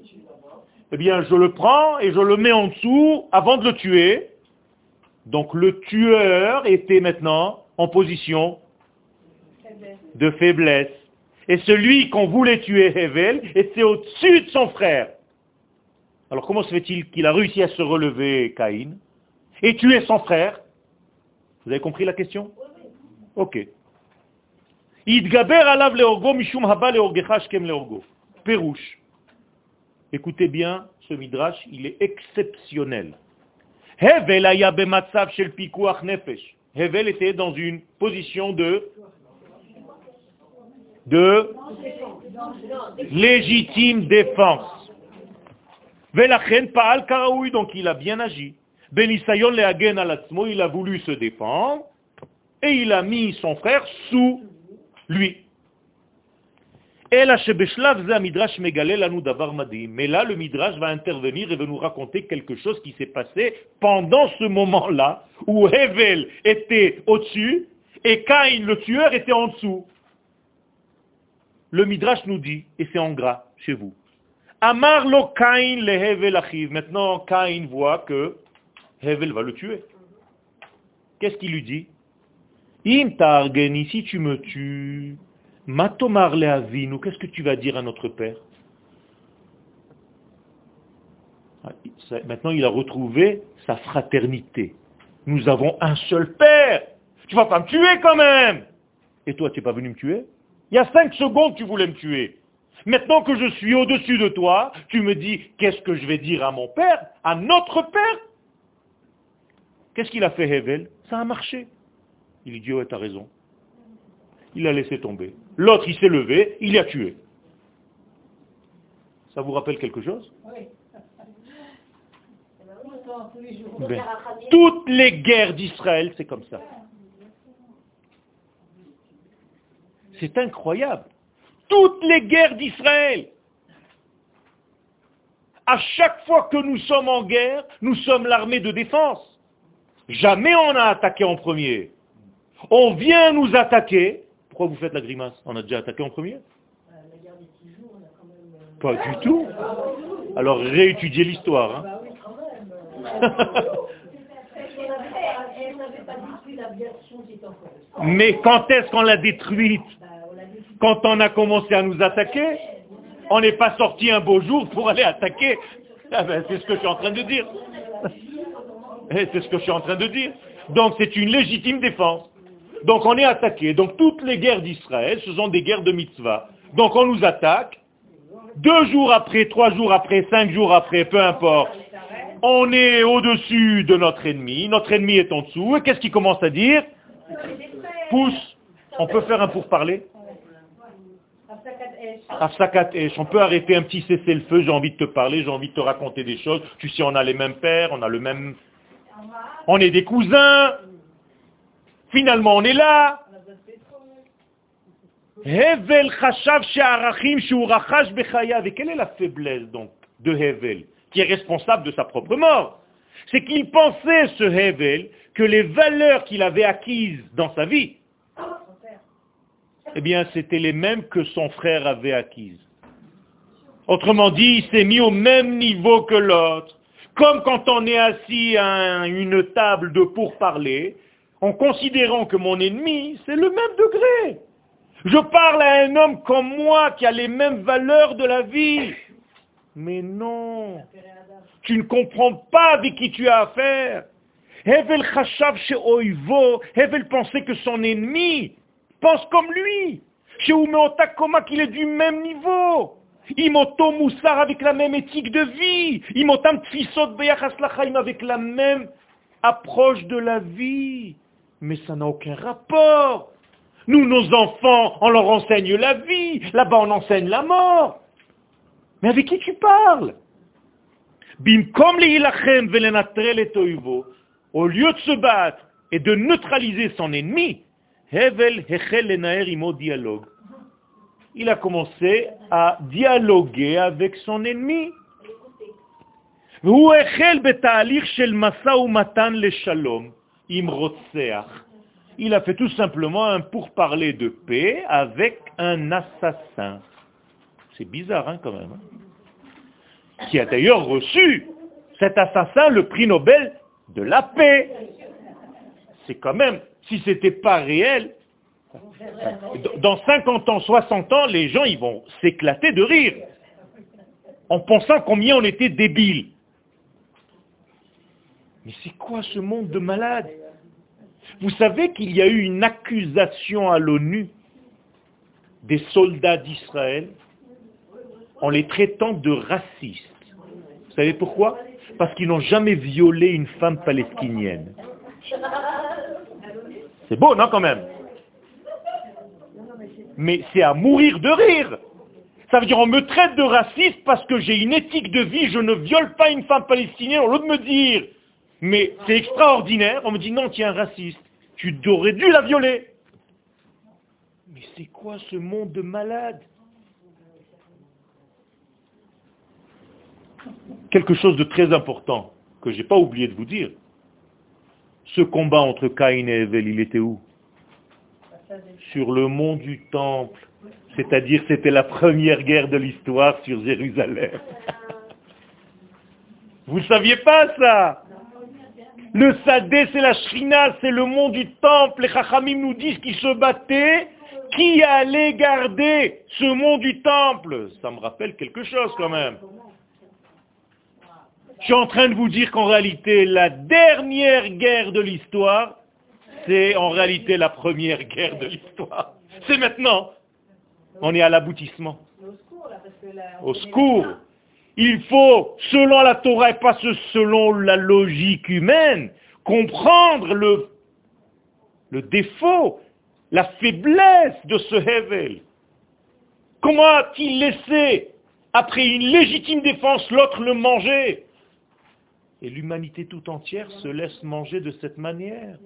Eh bien, je le prends et je le mets en dessous avant de le tuer. Donc le tueur était maintenant en position de faiblesse. Et celui qu'on voulait tuer, Hevel, était au-dessus de son frère. Alors comment se fait-il qu'il a réussi à se relever, Caïn, et tuer son frère? Vous avez compris la question? Ok. mishum haba Pérouche. Écoutez bien, ce midrash, il est exceptionnel. Hevel. Hevel était dans une position de de légitime défense. Karaoui, donc il a bien agi. Benisayon lehagen alatzmo, il a voulu se défendre, et il a mis son frère sous lui. Mais là, le Midrash va intervenir et va nous raconter quelque chose qui s'est passé pendant ce moment-là, où Hevel était au-dessus et Cain, le tueur, était en dessous. Le Midrash nous dit, et c'est en gras chez vous, Amar lo Cain le Hevel achiv. Maintenant, Cain voit que Hevel va le tuer. Qu'est-ce qu'il lui dit? Im targeni, si tu me tues, Matomar le avinu, qu'est-ce que tu vas dire à notre père? Ah, Maintenant, il a retrouvé sa fraternité. Nous avons un seul père. Tu vas pas me tuer quand même. Et toi, tu n'es pas venu me tuer? Il y a cinq secondes, tu voulais me tuer. Maintenant que je suis au-dessus de toi, tu me dis, qu'est-ce que je vais dire à mon père, à notre père? Qu'est-ce qu'il a fait Hevel? Ça a marché. Il dit, ouais, t'as raison. Il a laissé tomber. L'autre, il s'est levé, il l'a tué. Ça vous rappelle quelque chose? Oui. Ben, toutes les guerres d'Israël, c'est comme ça. C'est incroyable. Toutes les guerres d'Israël. À chaque fois que nous sommes en guerre, nous sommes l'armée de défense. Jamais on a attaqué en premier. On vient nous attaquer. Pourquoi vous faites la grimace? On a déjà attaqué en premier? Pas du tout. Alors réétudiez l'histoire. Hein. Mais quand est-ce qu'on l'a détruite? Quand on a commencé à nous attaquer On n'est pas sorti un beau jour pour aller attaquer. Ah ben, c'est ce que je suis en train de dire. Eh, c'est ce que je suis en train de dire. Donc c'est une légitime défense. Donc on est attaqué. Donc toutes les guerres d'Israël, ce sont des guerres de mitzvah. Donc on nous attaque. Deux jours après, trois jours après, cinq jours après, peu importe. On est au-dessus de notre ennemi. Notre ennemi est en dessous. Et qu'est-ce qu'il commence à dire? Pousse. On peut faire un pourparler on peut arrêter un petit cessez-le-feu, j'ai envie de te parler, j'ai envie de te raconter des choses. Tu sais, on a les mêmes pères, on a le même on est des cousins. Finalement, on est là. Hevel Et quelle est la faiblesse donc de Hevel, qui est responsable de sa propre mort? C'est qu'il pensait, ce Hevel, que les valeurs qu'il avait acquises dans sa vie, eh bien, c'était les mêmes que son frère avait acquises. Autrement dit, il s'est mis au même niveau que l'autre. Comme quand on est assis à une table de pourparler, en considérant que mon ennemi, c'est le même degré. Je parle à un homme comme moi qui a les mêmes valeurs de la vie. Mais non, tu ne comprends pas avec qui tu as affaire. Hevel chachav chez Oivo, Hevel pensait que son ennemi pense comme lui. Chez Umeotakoma qu'il est du même niveau? Imoto Moussar avec la même éthique de vie. Imotam Tfisot Beyachaslachaim avec la même approche de la vie. Mais ça n'a aucun rapport. Nous, nos enfants, on leur enseigne la vie. Là-bas, on enseigne la mort. Mais avec qui tu parles? Au lieu de se battre et de neutraliser son ennemi, Hevel dialogue. Il a commencé à dialoguer avec son ennemi. Il a fait tout simplement un pourparler de paix avec un assassin. C'est bizarre hein, quand même. Hein. Qui a d'ailleurs reçu, cet assassin, le prix Nobel de la paix. C'est quand même, si ce n'était pas réel, dans 50 ans, 60 ans, les gens ils vont s'éclater de rire, en pensant combien on était débiles. Mais c'est quoi ce monde de malades? Vous savez qu'il y a eu une accusation à l'ONU des soldats d'Israël en les traitant de racistes. Vous savez pourquoi? Parce qu'ils n'ont jamais violé une femme palestinienne. C'est beau, non, quand même? Mais c'est à mourir de rire. Ça veut dire on me traite de raciste parce que j'ai une éthique de vie, je ne viole pas une femme palestinienne, au lieu de me dire, mais c'est extraordinaire, on me dit non, tu es un raciste, tu aurais dû la violer. Mais c'est quoi ce monde de malades? Quelque chose de très important que je n'ai pas oublié de vous dire. Ce combat entre Caïn et Evel, il était où Sur le mont du Temple. C'est-à-dire c'était la première guerre de l'histoire sur Jérusalem. Vous ne saviez pas ça? Le Sadé, c'est la Shrina, c'est le mont du Temple. Les Chachamim nous disent qu'ils se battaient. Qui allait garder ce mont du Temple? Ça me rappelle quelque chose quand même. Je suis en train de vous dire qu'en réalité, la dernière guerre de l'histoire, c'est en réalité la première guerre de l'histoire. C'est maintenant. On est à l'aboutissement. Au secours. Il faut, selon la Torah et pas selon la logique humaine, comprendre le, le défaut, la faiblesse de ce Hevel. Comment a-t-il laissé, après une légitime défense, l'autre le manger? Et l'humanité tout entière se laisse manger de cette manière.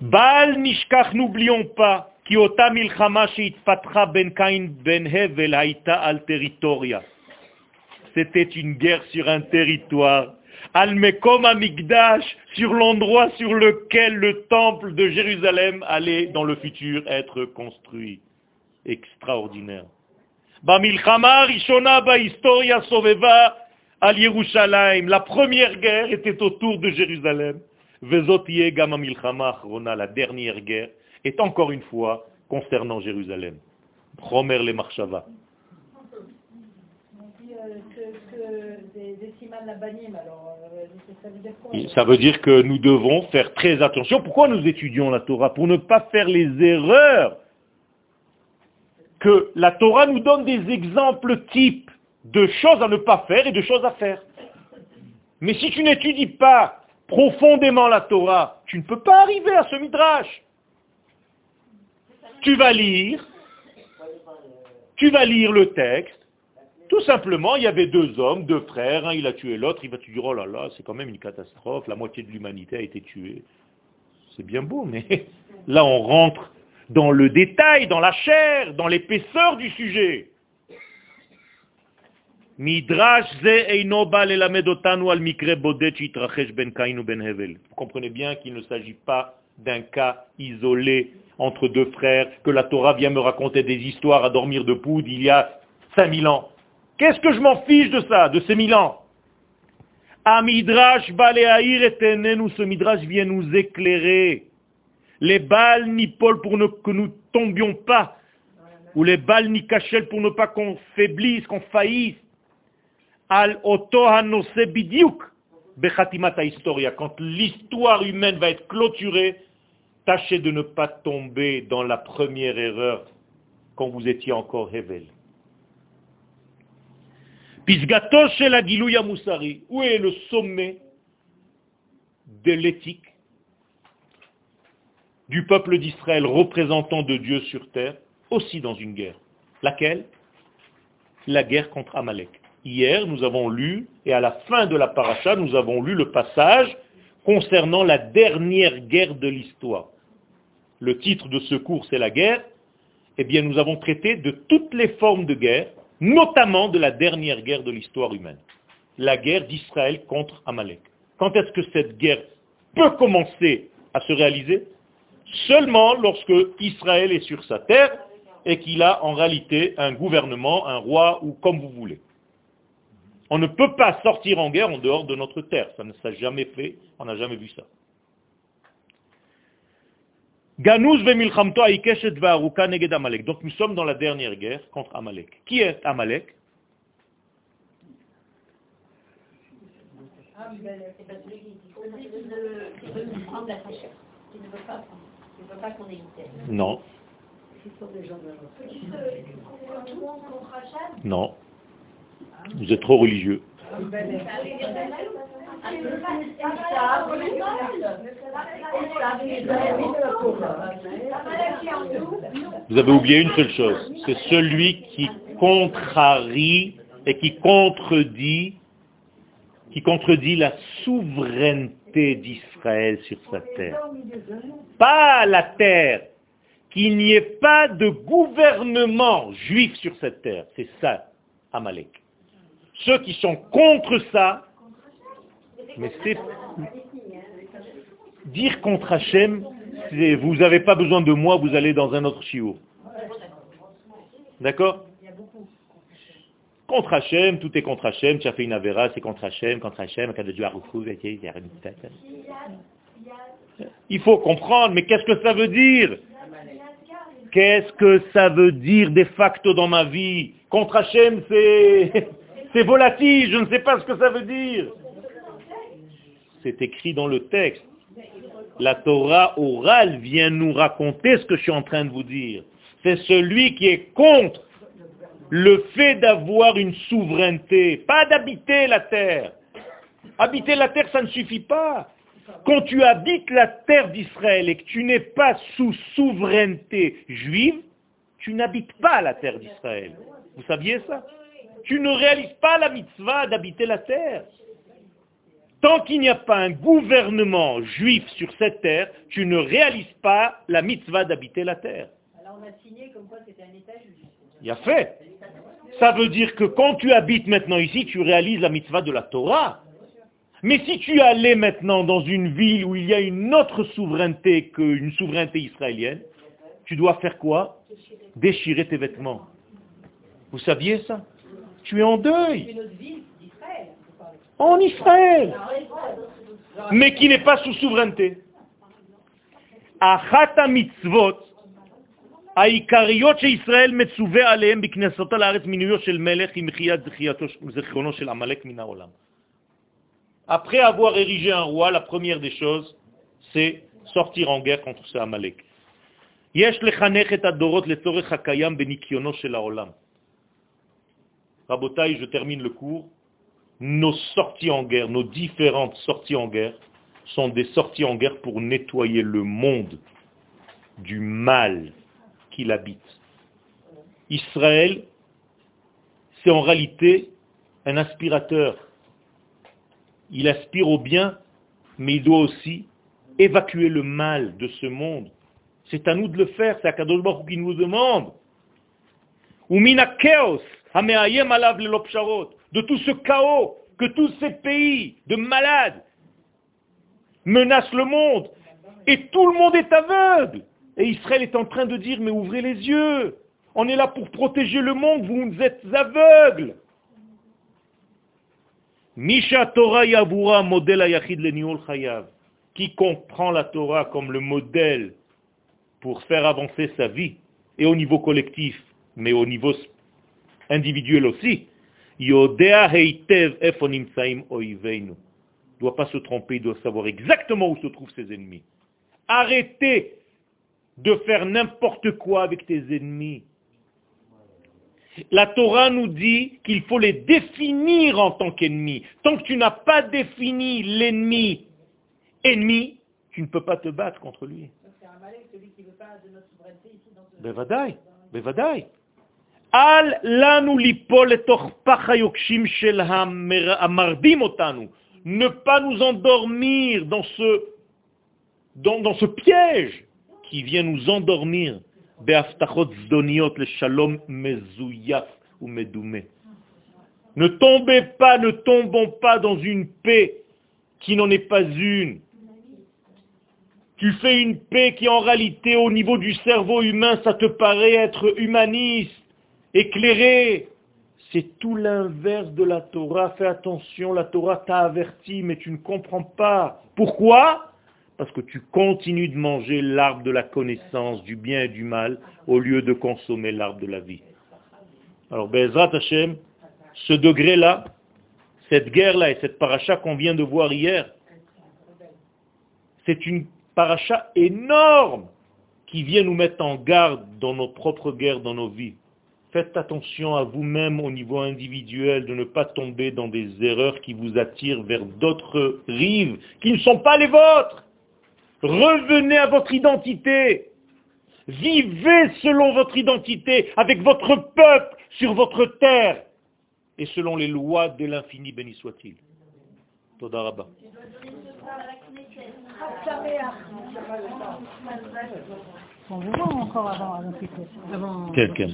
Baal Mishkach, n'oublions pas, Kiota Milchama Sheitfatra Ben Kain Ben Hevel al territoria. C'était une guerre sur un territoire. Al Mekom Amigdash, sur l'endroit sur lequel le temple de Jérusalem allait dans le futur être construit. Extraordinaire. La première guerre était autour de Jérusalem. La dernière guerre est encore une fois concernant Jérusalem. Romer le Marshava. Ça veut dire que nous devons faire très attention. Pourquoi nous étudions la Torah? Pour ne pas faire les erreurs que la Torah nous donne des exemples types de choses à ne pas faire et de choses à faire. Mais si tu n'étudies pas profondément la Torah, tu ne peux pas arriver à ce midrash. Tu vas lire, tu vas lire le texte, tout simplement, il y avait deux hommes, deux frères, un il a tué l'autre, il va te dire, oh là là, c'est quand même une catastrophe, la moitié de l'humanité a été tuée. C'est bien beau, mais là on rentre dans le détail, dans la chair, dans l'épaisseur du sujet. Midrash ben Vous comprenez bien qu'il ne s'agit pas d'un cas isolé entre deux frères, que la Torah vient me raconter des histoires à dormir de poudre il y a 5000 ans. Qu'est-ce que je m'en fiche de ça, de ces mille ans? Amidrash Baleaïr et ce midrash vient nous éclairer. Les balles ni Paul pour que nous tombions pas, ou les balles ni cachel pour ne pas qu'on faiblisse, qu'on faillisse. Al oto bidiuk bechatimata historia. Quand l'histoire humaine va être clôturée, tâchez de ne pas tomber dans la première erreur quand vous étiez encore révélé. Pisgato la Moussari. Où est le sommet de l'éthique du peuple d'Israël, représentant de Dieu sur terre, aussi dans une guerre Laquelle? La guerre contre Amalek. Hier, nous avons lu, et à la fin de la paracha, nous avons lu le passage concernant la dernière guerre de l'histoire. Le titre de ce cours, c'est la guerre. Eh bien, nous avons traité de toutes les formes de guerre, notamment de la dernière guerre de l'histoire humaine, la guerre d'Israël contre Amalek. Quand est-ce que cette guerre peut commencer à se réaliser? Seulement lorsque Israël est sur sa terre et qu'il a en réalité un gouvernement, un roi ou comme vous voulez. On ne peut pas sortir en guerre en dehors de notre terre. Ça ne s'est jamais fait, on n'a jamais vu ça. Donc nous sommes dans la dernière guerre contre Amalek. Qui est Amalek? Non. Non. Vous êtes trop religieux. Vous avez oublié une seule chose, c'est celui qui contrarie et qui contredit, qui contredit la souveraineté d'Israël sur sa terre. Pas la terre, qu'il n'y ait pas de gouvernement juif sur cette terre. C'est ça, Amalek. Ceux qui sont contre ça, mais c'est dire contre Hachem, vous n'avez pas besoin de moi, vous allez dans un autre chiot. D'accord? Contre Hachem, tout est contre Hachem, tu as fait une avéra, c'est contre Hachem, contre Hachem, il faut comprendre, mais qu'est-ce que ça veut dire? Qu'est-ce que ça veut dire de facto dans ma vie? Contre Hachem, c'est, c'est volatile, je ne sais pas ce que ça veut dire. C'est écrit dans le texte. La Torah orale vient nous raconter ce que je suis en train de vous dire. C'est celui qui est contre le fait d'avoir une souveraineté, pas d'habiter la terre. Habiter la terre, ça ne suffit pas. Quand tu habites la terre d'Israël et que tu n'es pas sous souveraineté juive, tu n'habites pas la terre d'Israël. Vous saviez ça? Tu ne réalises pas la mitzvah d'habiter la terre. Tant qu'il n'y a pas un gouvernement juif sur cette terre, tu ne réalises pas la mitzvah d'habiter la terre. Alors on a signé comme quoi c'était un État juif. Il y a fait. Ça veut dire que quand tu habites maintenant ici, tu réalises la mitzvah de la Torah. Mais si tu allais maintenant dans une ville où il y a une autre souveraineté qu'une souveraineté israélienne, tu dois faire quoi? Déchirer tes vêtements. Vous saviez ça? Tu es en deuil en Israël, mais qui n'est pas sous souveraineté. Achata mitzvot, העיקריות שישראל מצווה עליהן בכנסותו לארץ מינויו של מלך עם מחיית זיכרונו של עמלק מן העולם. Après avoir érigé un roi, la première des choses, c'est sortir en guerre contre ce Amalek. יש לחנך את הדורות לצורך הקיים בניקיונו של העולם. רבותיי, je termine le cours nos sorties en guerre, nos différentes sorties en guerre, sont des sorties en guerre pour nettoyer le monde du mal qu'il habite. Israël, c'est en réalité un aspirateur. Il aspire au bien, mais il doit aussi évacuer le mal de ce monde. C'est à nous de le faire, c'est à Kadosh Baruch qui nous demande. De tout ce chaos que tous ces pays de malades menacent le monde. Et tout le monde est aveugle. Et Israël est en train de dire, mais ouvrez les yeux. On est là pour protéger le monde, vous êtes aveugles. Misha Torah Yavura, modèle Ayachid le Chayav. Qui comprend la Torah comme le modèle pour faire avancer sa vie, et au niveau collectif, mais au niveau individuel aussi, Yodea Efonimsaim Oiveinu. Doit pas se tromper, il doit savoir exactement où se trouvent ses ennemis. Arrêtez de faire n'importe quoi avec tes ennemis. La Torah nous dit qu'il faut les définir en tant qu'ennemis. Tant que tu n'as pas défini l'ennemi ennemi, tu ne peux pas te battre contre lui. Otanu. Ne pas nous endormir dans ce, dans ce piège qui vient nous endormir ne tombez pas, ne tombons pas dans une paix qui n'en est pas une. Tu fais une paix qui en réalité au niveau du cerveau humain, ça te paraît être humaniste, éclairé. C'est tout l'inverse de la Torah. Fais attention, la Torah t'a averti, mais tu ne comprends pas. Pourquoi? Parce que tu continues de manger l'arbre de la connaissance du bien et du mal au lieu de consommer l'arbre de la vie. Alors, Bezrat Hashem, ce degré-là, cette guerre-là et cette paracha qu'on vient de voir hier, c'est une paracha énorme qui vient nous mettre en garde dans nos propres guerres, dans nos vies. Faites attention à vous-même au niveau individuel de ne pas tomber dans des erreurs qui vous attirent vers d'autres rives qui ne sont pas les vôtres. Revenez à votre identité. Vivez selon votre identité, avec votre peuple, sur votre terre, et selon les lois de l'infini, béni soit-il. Todarabah. On vous voit encore avant, avant, avant... Quelqu'un.